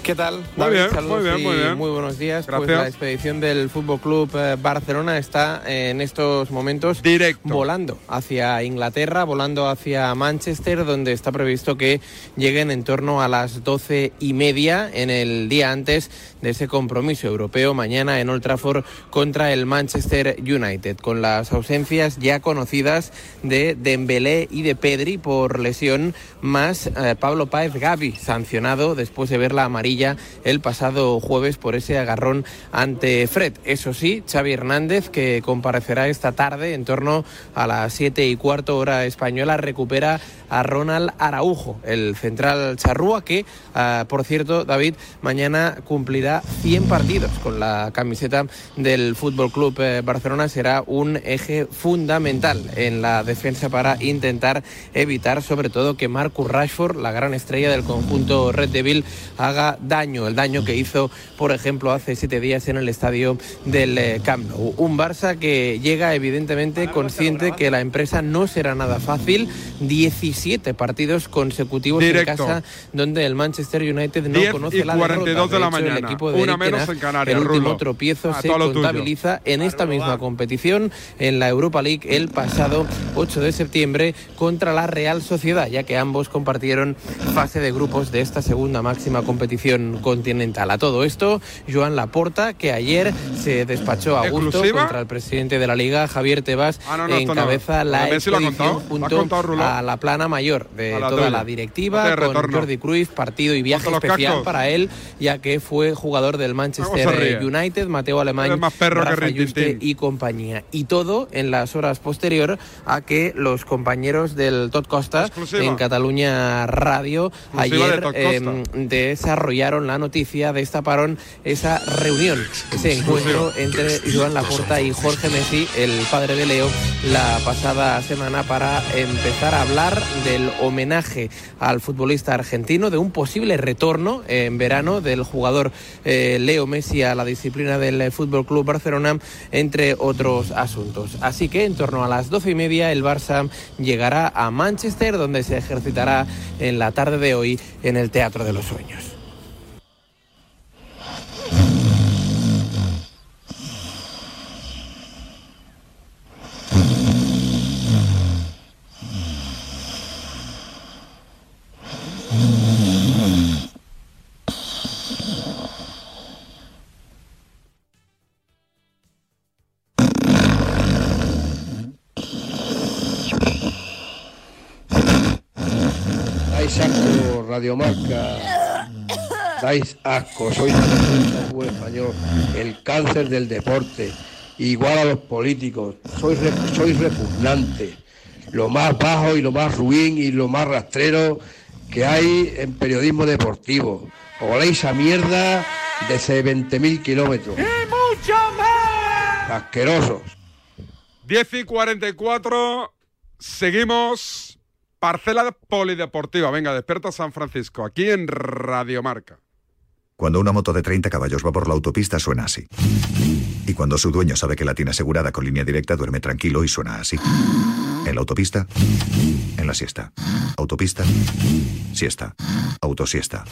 ¿Qué tal? Muy David? bien, Saludos muy bien, y muy bien. Muy buenos días. Gracias. Pues la expedición del Fútbol Club Barcelona está eh, en estos momentos volando hacia Inglaterra, volando hacia Manchester, donde está previsto que lleguen en torno a las doce y media en el día antes de ese compromiso europeo mañana en Old Trafford contra el Manchester United, con las ausencias ya conocidas de Dembélé y de Pedri por lesión, más eh, Pablo Páez Gavi, sancionado después de ver la amarilla el pasado jueves por ese agarrón ante Fred. Eso sí, Xavi Hernández, que comparecerá esta tarde en torno a las siete y cuarto hora española, recupera a Ronald Araujo, el central charrúa, que, ah, por cierto, David, mañana cumplirá 100 partidos con la camiseta del Fútbol Club eh, Barcelona. Será un eje fundamental en la defensa para intentar evitar, sobre todo, que Marcus Rashford, la gran estrella del conjunto Red Devil, haga daño, el daño que hizo, por ejemplo, hace siete días en el estadio del eh, Camp Nou. Un Barça que llega evidentemente consciente que la empresa no será nada fácil. 17 partidos consecutivos Directo. en casa donde el Manchester United no 10 conoce y la 42 derrota. de la hecho, mañana. Equipo de Una Eric menos en Canarias, El último Rulo. tropiezo A se lo tuyo. contabiliza en esta misma competición en la Europa League el pasado 8 de septiembre contra la Real Sociedad, ya que ambos compartieron fase de grupos de esta segunda máxima competición continental. A todo esto, Joan Laporta, que ayer se despachó a gusto ¿Exclusiva? contra el presidente de la Liga, Javier Tebas, Ah, no, no, no. encabeza Lo la ha expedición ha junto contado, Rulo. a la plana mayor de toda tuya. la directiva, No con retorno. Jordi Cruyff, partido y viaje especial cascos. para él, ya que fue jugador del ¿Cómo se Manchester? United, Mateo Alemán, más perro Rafa y compañía. Y todo en las horas posterior a que los compañeros del Tot Costa Exclusiva. en Cataluña Radio Exclusiva de ayer eh, desarrollaron la noticia, destaparon esa reunión, ese encuentro entre Joan Laporta y Jorge Messi, el padre de Leo, la pasada semana para empezar a hablar del homenaje al futbolista argentino, de un posible retorno en verano del jugador eh, Leo Messi a la disciplina del eh, Fútbol Club Barcelona, entre otros asuntos. Así que en torno a las doce y media el Barça llegará a Manchester, donde se ejercitará en la tarde de hoy en el Teatro de los Sueños. Asco, Radiomarca. Dais asco, del fútbol español, el cáncer del deporte, igual a los políticos. Sois, re- sois repugnante, lo más bajo y lo más ruin y lo más rastrero que hay en periodismo deportivo. Oléis a mierda desde 20.000 kilómetros. mucho más! Asquerosos. 10 y 44. Seguimos. Parcela polideportiva. Venga, despierta San Francisco. Aquí en Radiomarca. Cuando una moto de 30 caballos va por la autopista suena así. Y cuando su dueño sabe que la tiene asegurada con línea directa duerme tranquilo y suena así. En la autopista, en la siesta. Autopista, siesta. Autosiesta.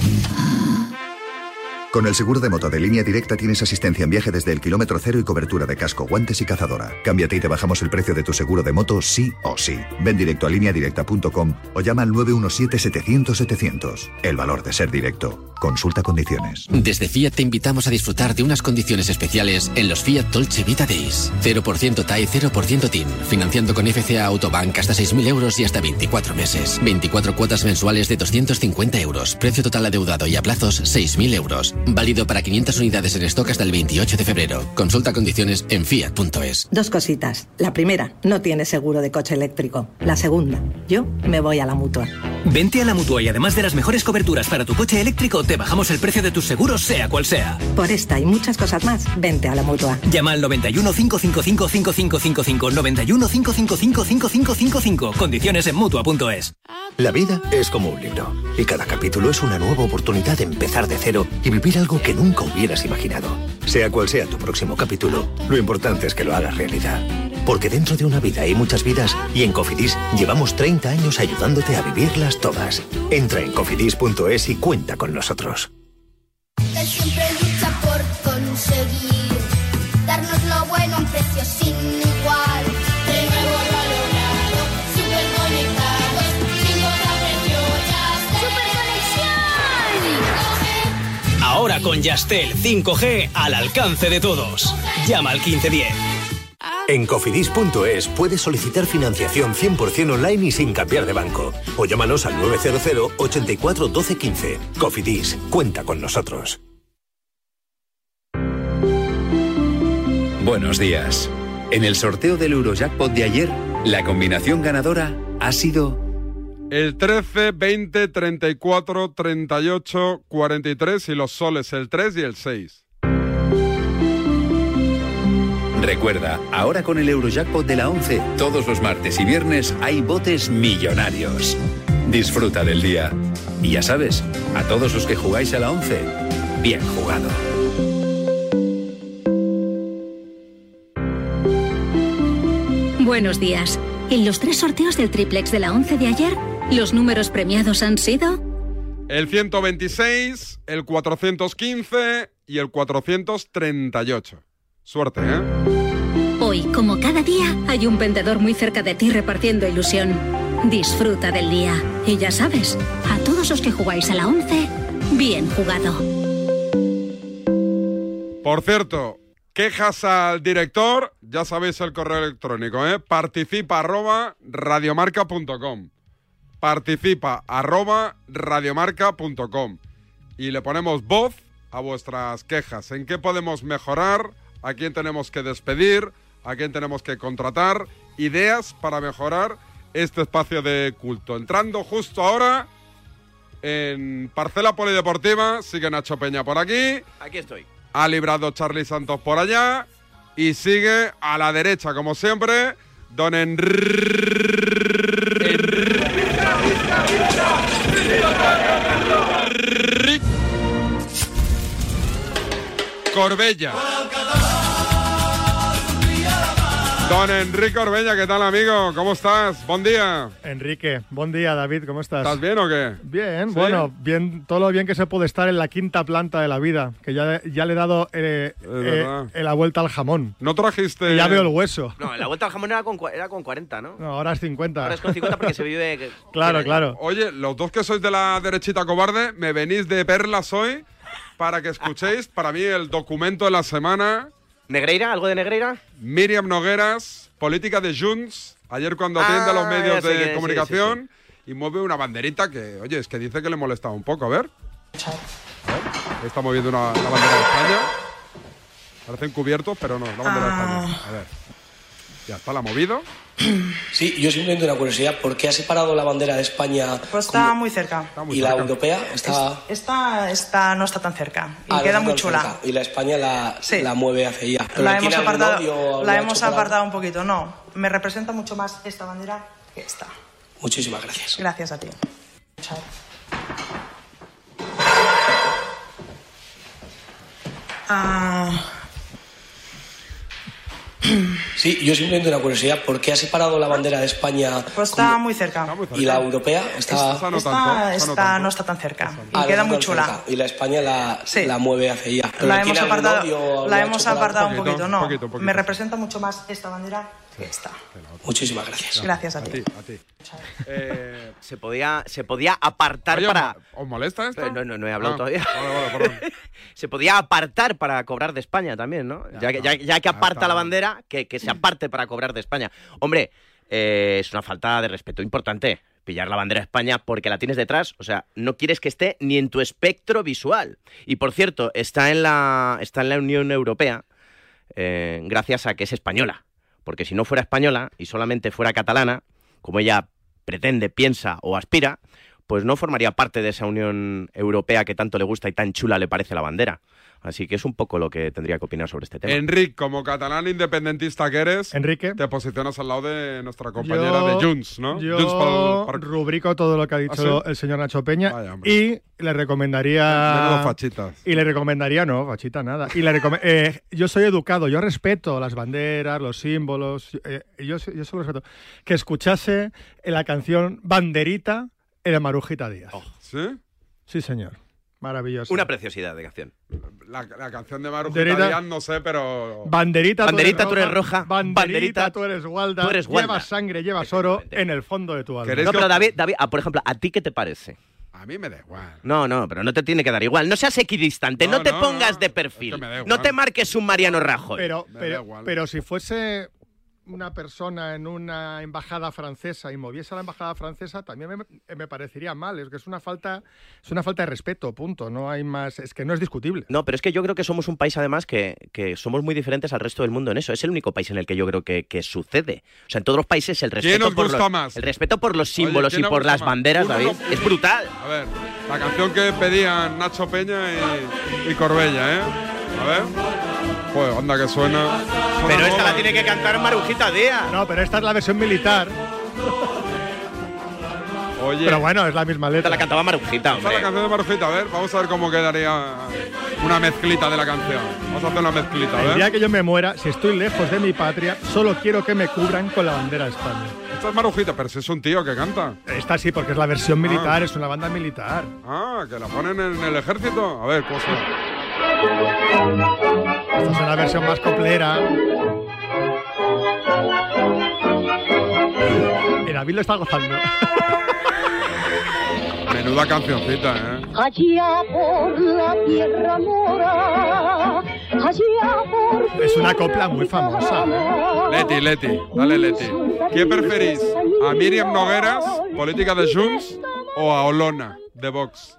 Con el seguro de moto de línea directa tienes asistencia en viaje desde el kilómetro cero y cobertura de casco, guantes y cazadora. Cámbiate y te bajamos el precio de tu seguro de moto sí o sí. Ven directo a lineadirecta.com o llama al 917-700-700. El valor de ser directo. Consulta condiciones. Desde Fiat te invitamos a disfrutar de unas condiciones especiales en los Fiat Dolce Vita Days. 0% TAE, 0% TIN. Financiando con FCA Autobank hasta 6.000 euros y hasta 24 meses. 24 cuotas mensuales de 250 euros. Precio total adeudado y a plazos 6.000 euros. Válido para 500 unidades en stock hasta el 28 de febrero. Consulta condiciones en fiat.es. Dos cositas. La primera, no tienes seguro de coche eléctrico. La segunda, yo me voy a la mutua. Vente a la mutua y además de las mejores coberturas para tu coche eléctrico, te bajamos el precio de tus seguros, sea cual sea. Por esta y muchas cosas más, vente a la mutua. Llama al 91 555 5555 91 555 5555. Condiciones en mutua.es. La vida es como un libro y cada capítulo es una nueva oportunidad de empezar de cero y vivir algo que nunca hubieras imaginado. Sea cual sea tu próximo capítulo, lo importante es que lo hagas realidad. Porque dentro de una vida hay muchas vidas y en Cofidis llevamos 30 años ayudándote a vivirlas todas. Entra en cofidis.es y cuenta con nosotros. Siempre lucha por conseguir darnos lo bueno a un precio sin Ahora con Yastel 5G al alcance de todos. Llama al 1510. En cofidis.es puedes solicitar financiación 100% online y sin cambiar de banco. O llámanos al 900 84 12 15. Cofidis, cuenta con nosotros. Buenos días. En el sorteo del Eurojackpot de ayer, la combinación ganadora ha sido El 13, 20, 34, 38, 43 y los soles el 3 y el 6. Recuerda, ahora con el Eurojackpot de la 11, todos los martes y viernes hay botes millonarios. Disfruta del día. Y ya sabes, a todos los que jugáis a la 11, bien jugado. Buenos días. En los tres sorteos del triplex de la 11 de ayer, los números premiados han sido El 126, el 415 y el 438. Suerte, ¿eh? Hoy, como cada día, hay un vendedor muy cerca de ti repartiendo ilusión. Disfruta del día. Y ya sabes, a todos los que jugáis a la 11, bien jugado. Por cierto, quejas al director, ya sabéis el correo electrónico, ¿eh? Participa arroba radiomarca.com. Participa arroba radiomarca.com. Y le ponemos voz a vuestras quejas. ¿En qué podemos mejorar? ¿A quién tenemos que despedir? ¿A quién tenemos que contratar? Ideas para mejorar este espacio de culto. Entrando justo ahora en Parcela Polideportiva, sigue Nacho Peña por aquí. Aquí estoy. Ha librado Charlie Santos por allá. Y sigue a la derecha, como siempre, don Enrique Corbella. Don Enrique Orbeña, ¿qué tal, amigo? ¿Cómo estás? Buen día. Enrique, buen día, David, ¿cómo estás? ¿Estás bien o qué? Bien, ¿Sí? bueno, bien, todo lo bien que se puede estar en la quinta planta de la vida, que ya, ya le he dado eh, eh, eh, la vuelta al jamón. ¿No trajiste...? Y ya veo el hueso. No, la vuelta al jamón era con, era con 40, ¿no? No, ahora es 50. Ahora es con 50 porque se vive... Claro, claro. Oye, los dos que sois de la derechita cobarde, me venís de perlas hoy para que escuchéis, para mí, el documento de la semana. ¿Negreira? ¿Algo de Negreira? Miriam Nogueras, política de Junts, ayer cuando atiende a los Ah, medios de sí, comunicación y mueve una banderita que, oye, es que dice que le molestaba un poco. A ver. A ver. Está moviendo una, la bandera de España. Parecen cubiertos, pero no, la bandera de España. A ver. Ya está, la ha movido. Sí, yo simplemente una curiosidad, ¿por qué ha separado la bandera de España Pues está muy cerca. y la europea está... Esta, esta no está tan cerca y Ah, queda no muy chula. cerca. Y la España la, Sí. la mueve hacia ella. ¿Pero La hemos apartado, la hemos apartado un poquito. No, me representa mucho más esta bandera que esta. Muchísimas gracias. Gracias a ti. Chao. Ah, Sí, yo simplemente una curiosidad, ¿por qué ha separado la bandera de España Pues está muy cerca. y la europea está, Esta, no está tan cerca. Y Ah, queda muy chula. cerca. Y la España la, la mueve hacia allá. ¿Pero La hemos apartado, la hemos apartado un Poquito, poquito, no. poquito, poquito. Me representa mucho más esta bandera esta. Muchísimas gracias. Gracias a ti. Eh, se podía se podía apartar Oye, para ¿Os molesta esto? Pero no, no, no he hablado Ah, todavía. vale, vale, perdón. se podía apartar para cobrar de España también, ¿no? Ya, que, ya, ya que aparta la bandera, que, que se aparte para cobrar de España. Hombre, eh, es una falta de respeto importante pillar la bandera de España porque la tienes detrás, o sea, no quieres que esté ni en tu espectro visual. Y por cierto, está en la, está en la Unión Europea eh, gracias a que es española. Porque si no fuera española y solamente fuera catalana, como ella pretende, piensa o aspira, pues no formaría parte de esa Unión Europea que tanto le gusta y tan chula le parece la bandera. Así que es un poco lo que tendría que opinar sobre este tema. Enrique, como catalán independentista que eres, Enrique. te posicionas al lado de nuestra compañera Yo- de Junts, ¿no? Yo Junts pa'l- pa'l- rubrico todo lo que ha dicho ¿Ah, sí? el señor Nacho Peña Vaya, y le recomendaría. Fachitas. Y le recomendaría, no, fachita nada. Y le recome- eh, yo soy educado, yo respeto las banderas, los símbolos, eh, yo, yo solo respeto. Que escuchase la canción Banderita de Marujita Díaz. ¿Sí? Sí, señor. Maravilloso. Una preciosidad de canción. La, la canción de Marujita Banderita- Díaz, no sé, pero... Banderita, Banderita, tú eres roja. Banderita, Banderita, tú eres gualda. tú eres gualda. Llevas sangre, llevas oro en el fondo de tu alma. No, pero David, David ah, por ejemplo, ¿a ti qué te parece? A mí me da igual. No, no, pero no te tiene que dar igual. No seas equidistante, no, No, te no, pongas de perfil. me da igual. no te marques un Mariano Rajoy. Pero, pero, igual. pero si fuese una persona en una embajada francesa y moviese a la embajada francesa, también me, me parecería mal. Es que es una falta, es una falta de respeto, punto. No hay más, es que no es discutible. No, pero es que yo creo que somos un país, además, que, que somos muy diferentes al resto del mundo en eso. Es el único país en el que yo creo que, que sucede. O sea, en todos los países el respeto, os por, gusta los, más? el respeto por los Oye, símbolos ¿quién y por las más? banderas, Uno David, no- es brutal. A ver, la canción que pedían Nacho Peña y, y Corbella, ¿eh? A ver. Joder, onda que suena. Pero esta la tiene que cantar Marujita Díaz. No, pero esta es la versión militar. Oye. Pero bueno, es la misma Esta letra. la cantaba Marujita, Esta es hombre. la canción de Marujita, a ver, vamos a ver cómo quedaría una mezclita de la canción. Vamos a hacer una mezclita, a El ver. día que yo me muera, si estoy lejos de mi patria, solo quiero que me cubran con la bandera de España. Esta es Marujita, pero si es un tío que canta. Esta sí, porque es la versión militar, es una banda militar. Ah, que la ponen en el ejército. A ver, ¿cómo suena? Esta es una versión más coplera. Y David lo está gozando. Menuda cancioncita, ¿eh? Allá por la tierra mora, allá por Es una copla muy famosa. ¿eh? Leti, Leti, dale Leti. ¿Qué preferís? ¿A Miriam Nogueras, política de Junts, o a Olona, de Vox?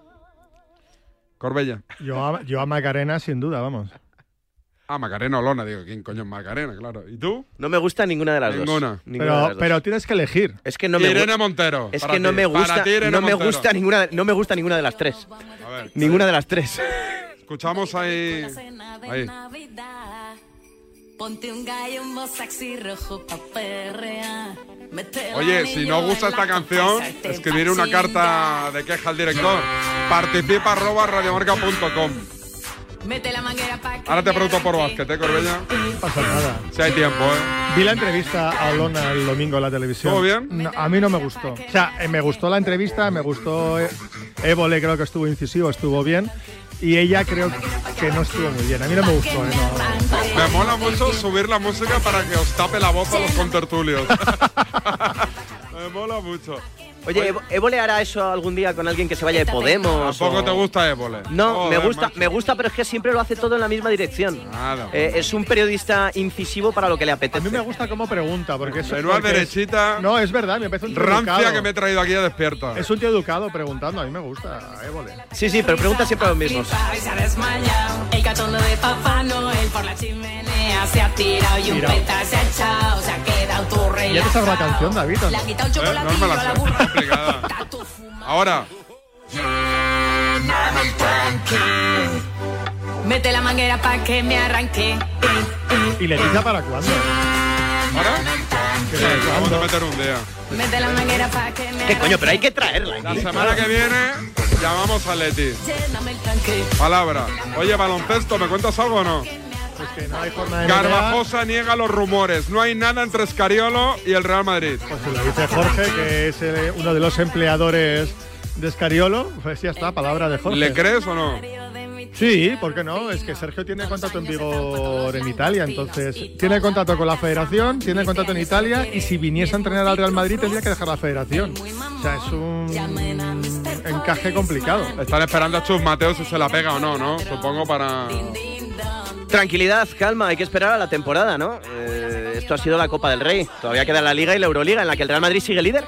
Corbella. Yo a, yo a Macarena, sin duda, vamos. Ah, Macarena Olona, digo, ¿quién coño es Macarena? Claro. ¿Y tú? No me gusta ninguna de las Ninguna. dos. Ninguna Pero, pero tienes que elegir. Es que no me Irene Montero. Es que no me gusta, ti, no me gusta ninguna, de- no me gusta ninguna de las tres. A ver, Ninguna de las tres. escuchamos ahí. Ahí. Ponte un gallo un sexy rojo pa' perrear. Oye, si no gusta esta canción, escribir una carta de queja al director. Participa arroba radiomarca.com. Mete la manguera pa' que Ahora te pregunto por básquet, ¿eh, Corbella? No pasa nada. Si hay tiempo, ¿eh? Vi la entrevista a Olona el domingo en la televisión. ¿Estuvo bien? No, a mí no me gustó. O sea, eh, me gustó la entrevista, me gustó. eh, Évole creo que estuvo incisivo, estuvo bien. Y ella creo que no estuvo muy bien. A mí no me gustó, ¿eh? No. Me mola mucho subir la música para que os tape la voz a los contertulios. Me mola mucho. Oye, Evo- ¿Évole hará eso algún día con alguien que se vaya de Podemos? ¿Tampoco o- te gusta Évole? No, me gusta, macho. me gusta, pero es que siempre lo hace todo en la misma dirección. Nada. Eh, es un periodista incisivo para lo que le A apetece. mí me gusta cómo pregunta, porque es. Menuda porque es- derechita. No, es verdad, me parece un tío Rancia educado. que me he traído aquí a despierta. Es un tío educado preguntando, a mí me gusta, Évole. Sí, sí, pero pregunta siempre a los mismos. Y se ha desmayado. El cachondo de Papá Noel por la chimenea se ha tirado y un peta se ha echado. Se ha quedado tu rey. ¿Ya te sabes la canción, David? no? Le ha quitado el Eh, no me la a Ahora, Mete la manguera pa' que me arranque. ¿Y Leticia para cuándo? ¿ahora? ¿Qué Sí, para vamos a meter un día. Mete la manguera pa' que me ¿Qué arranque. coño? Pero hay que traerla. La aquí. semana que viene llamamos a Leti. Lléname. Palabra. Oye, baloncesto, ¿me cuentas algo o no? Que no hay jornada de NBA. Garbajosa niega los rumores. No hay nada entre Escariolo y el Real Madrid. Pues se lo dice Jorge, que es eh, uno de los empleadores de Escariolo. Pues ya está, palabra de Jorge. ¿Le crees o no? Sí, ¿por qué no? Es que Sergio tiene contrato en vigor en Italia, entonces tiene contrato con la federación, tiene contrato en Italia y si viniese a entrenar al Real Madrid tendría que dejar la federación. O sea, es un encaje complicado. Están esperando a Chus Mateo si se la pega o no, ¿no? Supongo para... Tranquilidad, calma, hay que esperar a la temporada, ¿no? Eh, esto ha sido la Copa del Rey. Todavía queda la Liga y la Euroliga, en la que el Real Madrid sigue líder.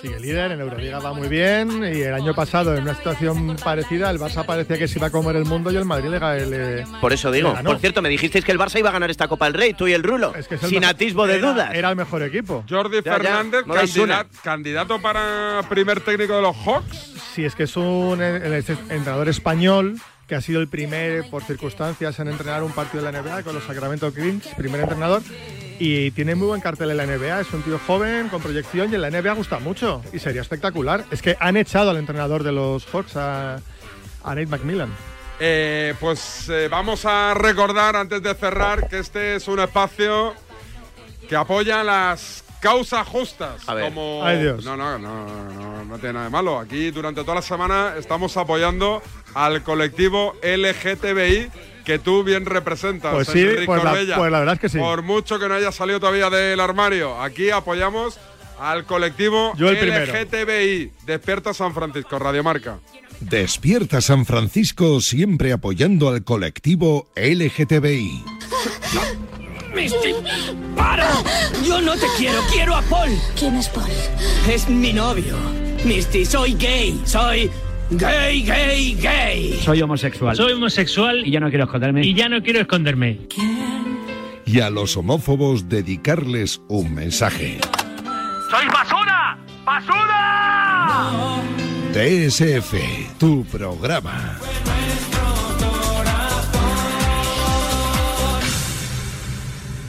Sigue líder, en Euroliga va muy bien y el año pasado en una situación parecida el Barça parecía que se iba a comer el mundo y el Madrid le, le Por eso digo. Por cierto, me dijisteis que el Barça iba a ganar esta Copa del Rey, tú y el Rulo. Es el sin atisbo de era- dudas. Era el mejor equipo. Jordi Ya, ya, Fernández, no candidato para primer técnico de los Hawks. Sí, es que es un el entrenador español que ha sido el primer, por circunstancias, en entrenar un partido de la NBA con los Sacramento Kings, primer entrenador. Y tiene muy buen cartel en la NBA, es un tío joven, con proyección, y en la NBA gusta mucho. Y sería espectacular. Es que han echado al entrenador de los Hawks, a, a Nate McMillan. Eh, pues eh, vamos a recordar antes de cerrar que este es un espacio que apoya las causas justas. A ver. Como... Ay, Dios. No, no, no, no, no tiene nada de malo. Aquí durante toda la semana estamos apoyando al colectivo LGTBI que tú bien representas. Pues sí, pues la- Corbella. pues la verdad es que sí. Por mucho que no haya salido todavía del armario, aquí apoyamos al colectivo Yo el primero. LGTBI. Despierta San Francisco, Radiomarca. Despierta San Francisco siempre apoyando al colectivo LGTBI. Misty, para. Yo no te quiero, quiero a Paul. ¿Quién es Paul? Es mi novio. Misty, soy gay. Soy gay, gay, gay. Soy homosexual. Soy homosexual y ya no quiero esconderme. Y ya no quiero esconderme. Y a los homófobos dedicarles un mensaje. ¡Soy basura! ¡Basura! TSF, tu programa.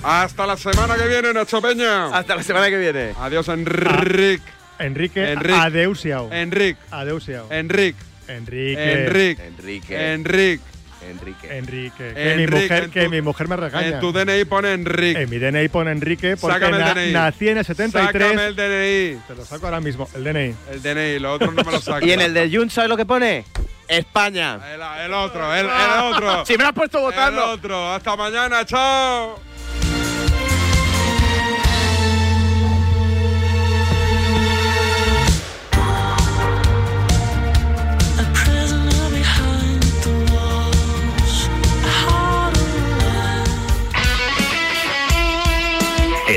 Hasta la semana que viene, Nacho Peña. Hasta la semana que viene. Adiós, Enric. Enrique Enric. Adeusiao. Enric. Adeusiao. Enric. Enrique. Enric. Enrique. Enric. Enrique. Enrique. Que, mi Enrique, mujer, en que mi mujer me regaña. En tu DNI pone Enric. En mi DNI pone Enrique porque Sácame el na- DNI. nací en el 73. Sácame el DNI. Te lo saco ahora mismo, el DNI. El DNI, lo otro no me lo saco. Y en el de Jun, ¿sabes lo que pone? España. El, el otro, el, el otro. Si me lo has puesto El votando. otro. Hasta mañana, chao.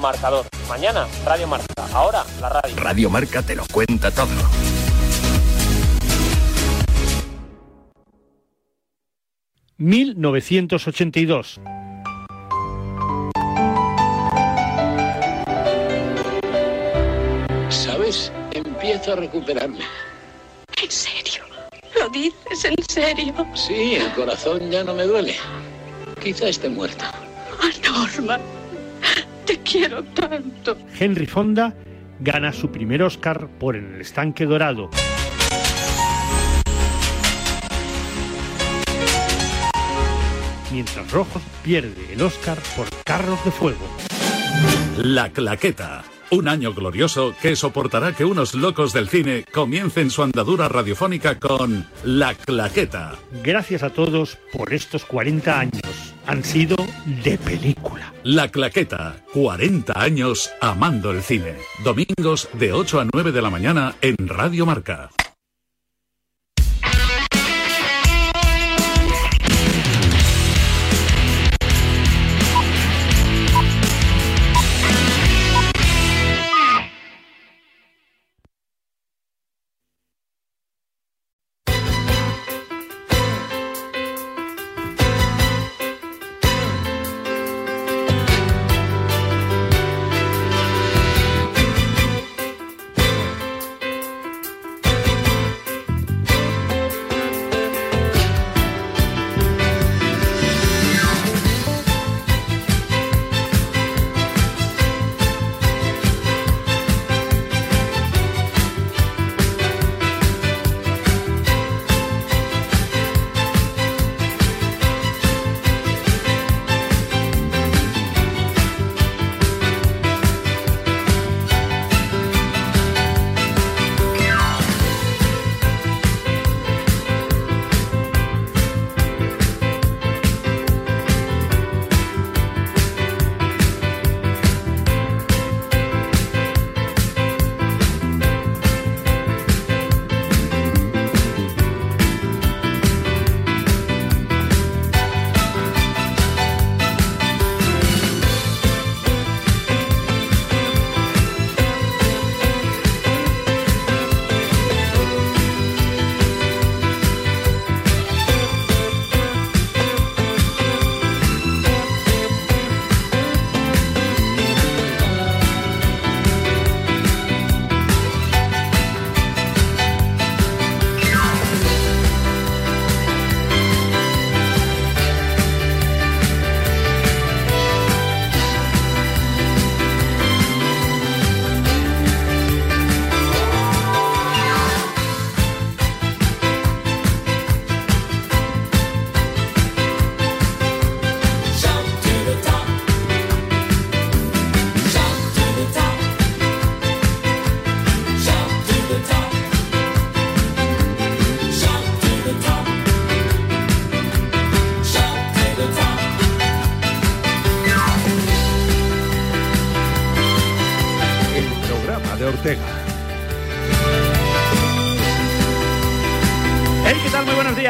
marcador. Mañana, Radio Marca. Ahora, la radio. Radio Marca te lo cuenta todo. ...1982. ¿Sabes? Empiezo a recuperarme. ¿En serio? ¿Lo dices en serio? Sí, el corazón ya no me duele. Quizá esté muerto. Ah, Norma, te quiero tanto. Henry Fonda gana su primer Oscar por En el estanque dorado. Mientras Rojos pierde el Oscar por Carros de Fuego. La Claqueta. Un año glorioso que soportará que unos locos del cine comiencen su andadura radiofónica con La Claqueta. Gracias a todos por estos 40 años. Han sido de película. La Claqueta. 40 años amando el cine. Domingos de 8 a 9 de la mañana en Radio Marca.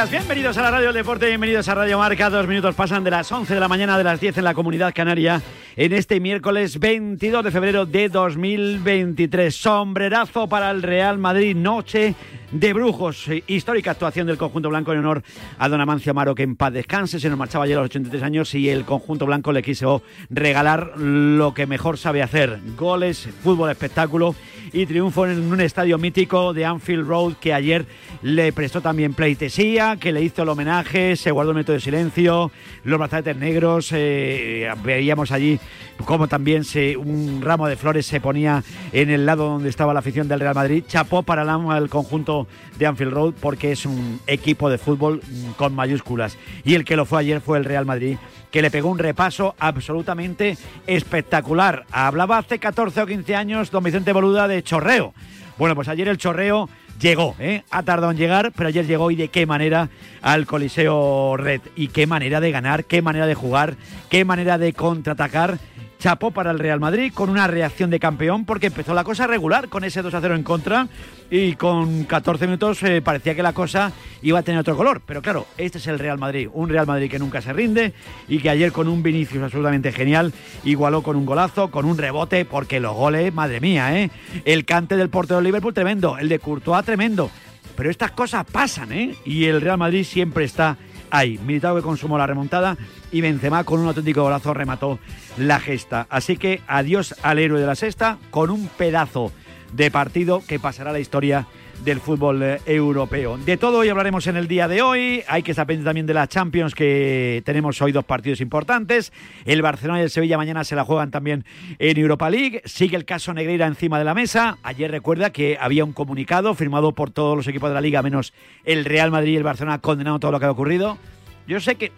Días. Bienvenidos a la Radio del Deporte, bienvenidos a Radio Marca. Dos minutos pasan de las 11 de la mañana de las 10 en la Comunidad Canaria en este miércoles 22 de febrero de 2023. Sombrerazo para el Real Madrid, noche de brujos. Eh, Histórica actuación del conjunto blanco en honor a don Amancio Amaro, que en paz descanse. Se nos marchaba ayer a los 83 años y el conjunto blanco le quiso regalar lo que mejor sabe hacer: goles, fútbol, espectáculo y triunfo en un estadio mítico de Anfield Road que ayer le prestó también pleitesía, que le hizo el homenaje, se guardó un minuto de silencio, los brazaletes negros, eh, veíamos allí como también se, un ramo de flores se ponía en el lado donde estaba la afición del Real Madrid. Chapó para el, el conjunto de Anfield Road porque es un equipo de fútbol con mayúsculas. Y el que lo fue ayer fue el Real Madrid que le pegó un repaso absolutamente espectacular. Hablaba hace 14 o 15 años don Vicente Boluda de chorreo. Bueno, pues ayer el chorreo llegó, ¿eh? ha tardado en llegar, pero ayer llegó y de qué manera al Coliseo Red. Y qué manera de ganar, qué manera de jugar, qué manera de contraatacar chapó para el Real Madrid con una reacción de campeón porque empezó la cosa regular con ese 2 a 0 en contra y con 14 minutos eh, parecía que la cosa iba a tener otro color. Pero claro, este es el Real Madrid, un Real Madrid que nunca se rinde y que ayer con un Vinicius absolutamente genial igualó con un golazo, con un rebote, porque los goles, madre mía, ¿eh? El cante del portero de Liverpool tremendo, el de Courtois tremendo. Pero estas cosas pasan, ¿eh? Y el Real Madrid siempre está ahí. Militao que consumó la remontada y Benzema con un auténtico golazo remató la gesta. Así que adiós al héroe de la sexta con un pedazo de partido que pasará a la historia del fútbol eh, europeo. De todo hoy hablaremos en el día de hoy. Hay que estar pendiente también de la Champions, que tenemos hoy dos partidos importantes. El Barcelona y el Sevilla mañana se la juegan también en Europa League. Sigue el caso Negreira encima de la mesa. Ayer recuerda que había un comunicado firmado por todos los equipos de la liga, menos el Real Madrid y el Barcelona, condenando todo lo que ha ocurrido. Yo sé que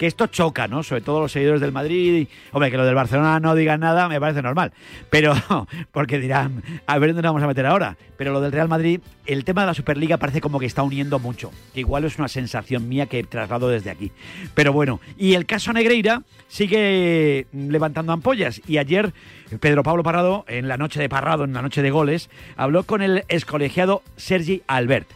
que esto choca, ¿no? Sobre todo los seguidores del Madrid. Hombre, que lo del Barcelona no digan nada me parece normal. Pero, porque dirán, a ver dónde nos vamos a meter ahora. Pero lo del Real Madrid, el tema de la Superliga parece como que está uniendo mucho. Que igual es una sensación mía que traslado desde aquí. Pero bueno, y el caso Negreira sigue levantando ampollas. Y ayer Pedro Pablo Parrado, en la noche de Parrado, en la noche de goles, habló con el excolegiado Sergi Albert.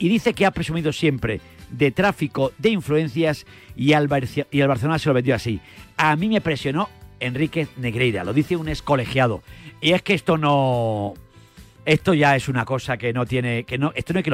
Y dice que ha presumido siempre de tráfico de influencias y al, y al Barcelona se lo vendió así. A mí me presionó Enrique Negreira, lo dice un colegiado Y es que esto no... Esto ya es una cosa que no tiene... que no Esto no hay que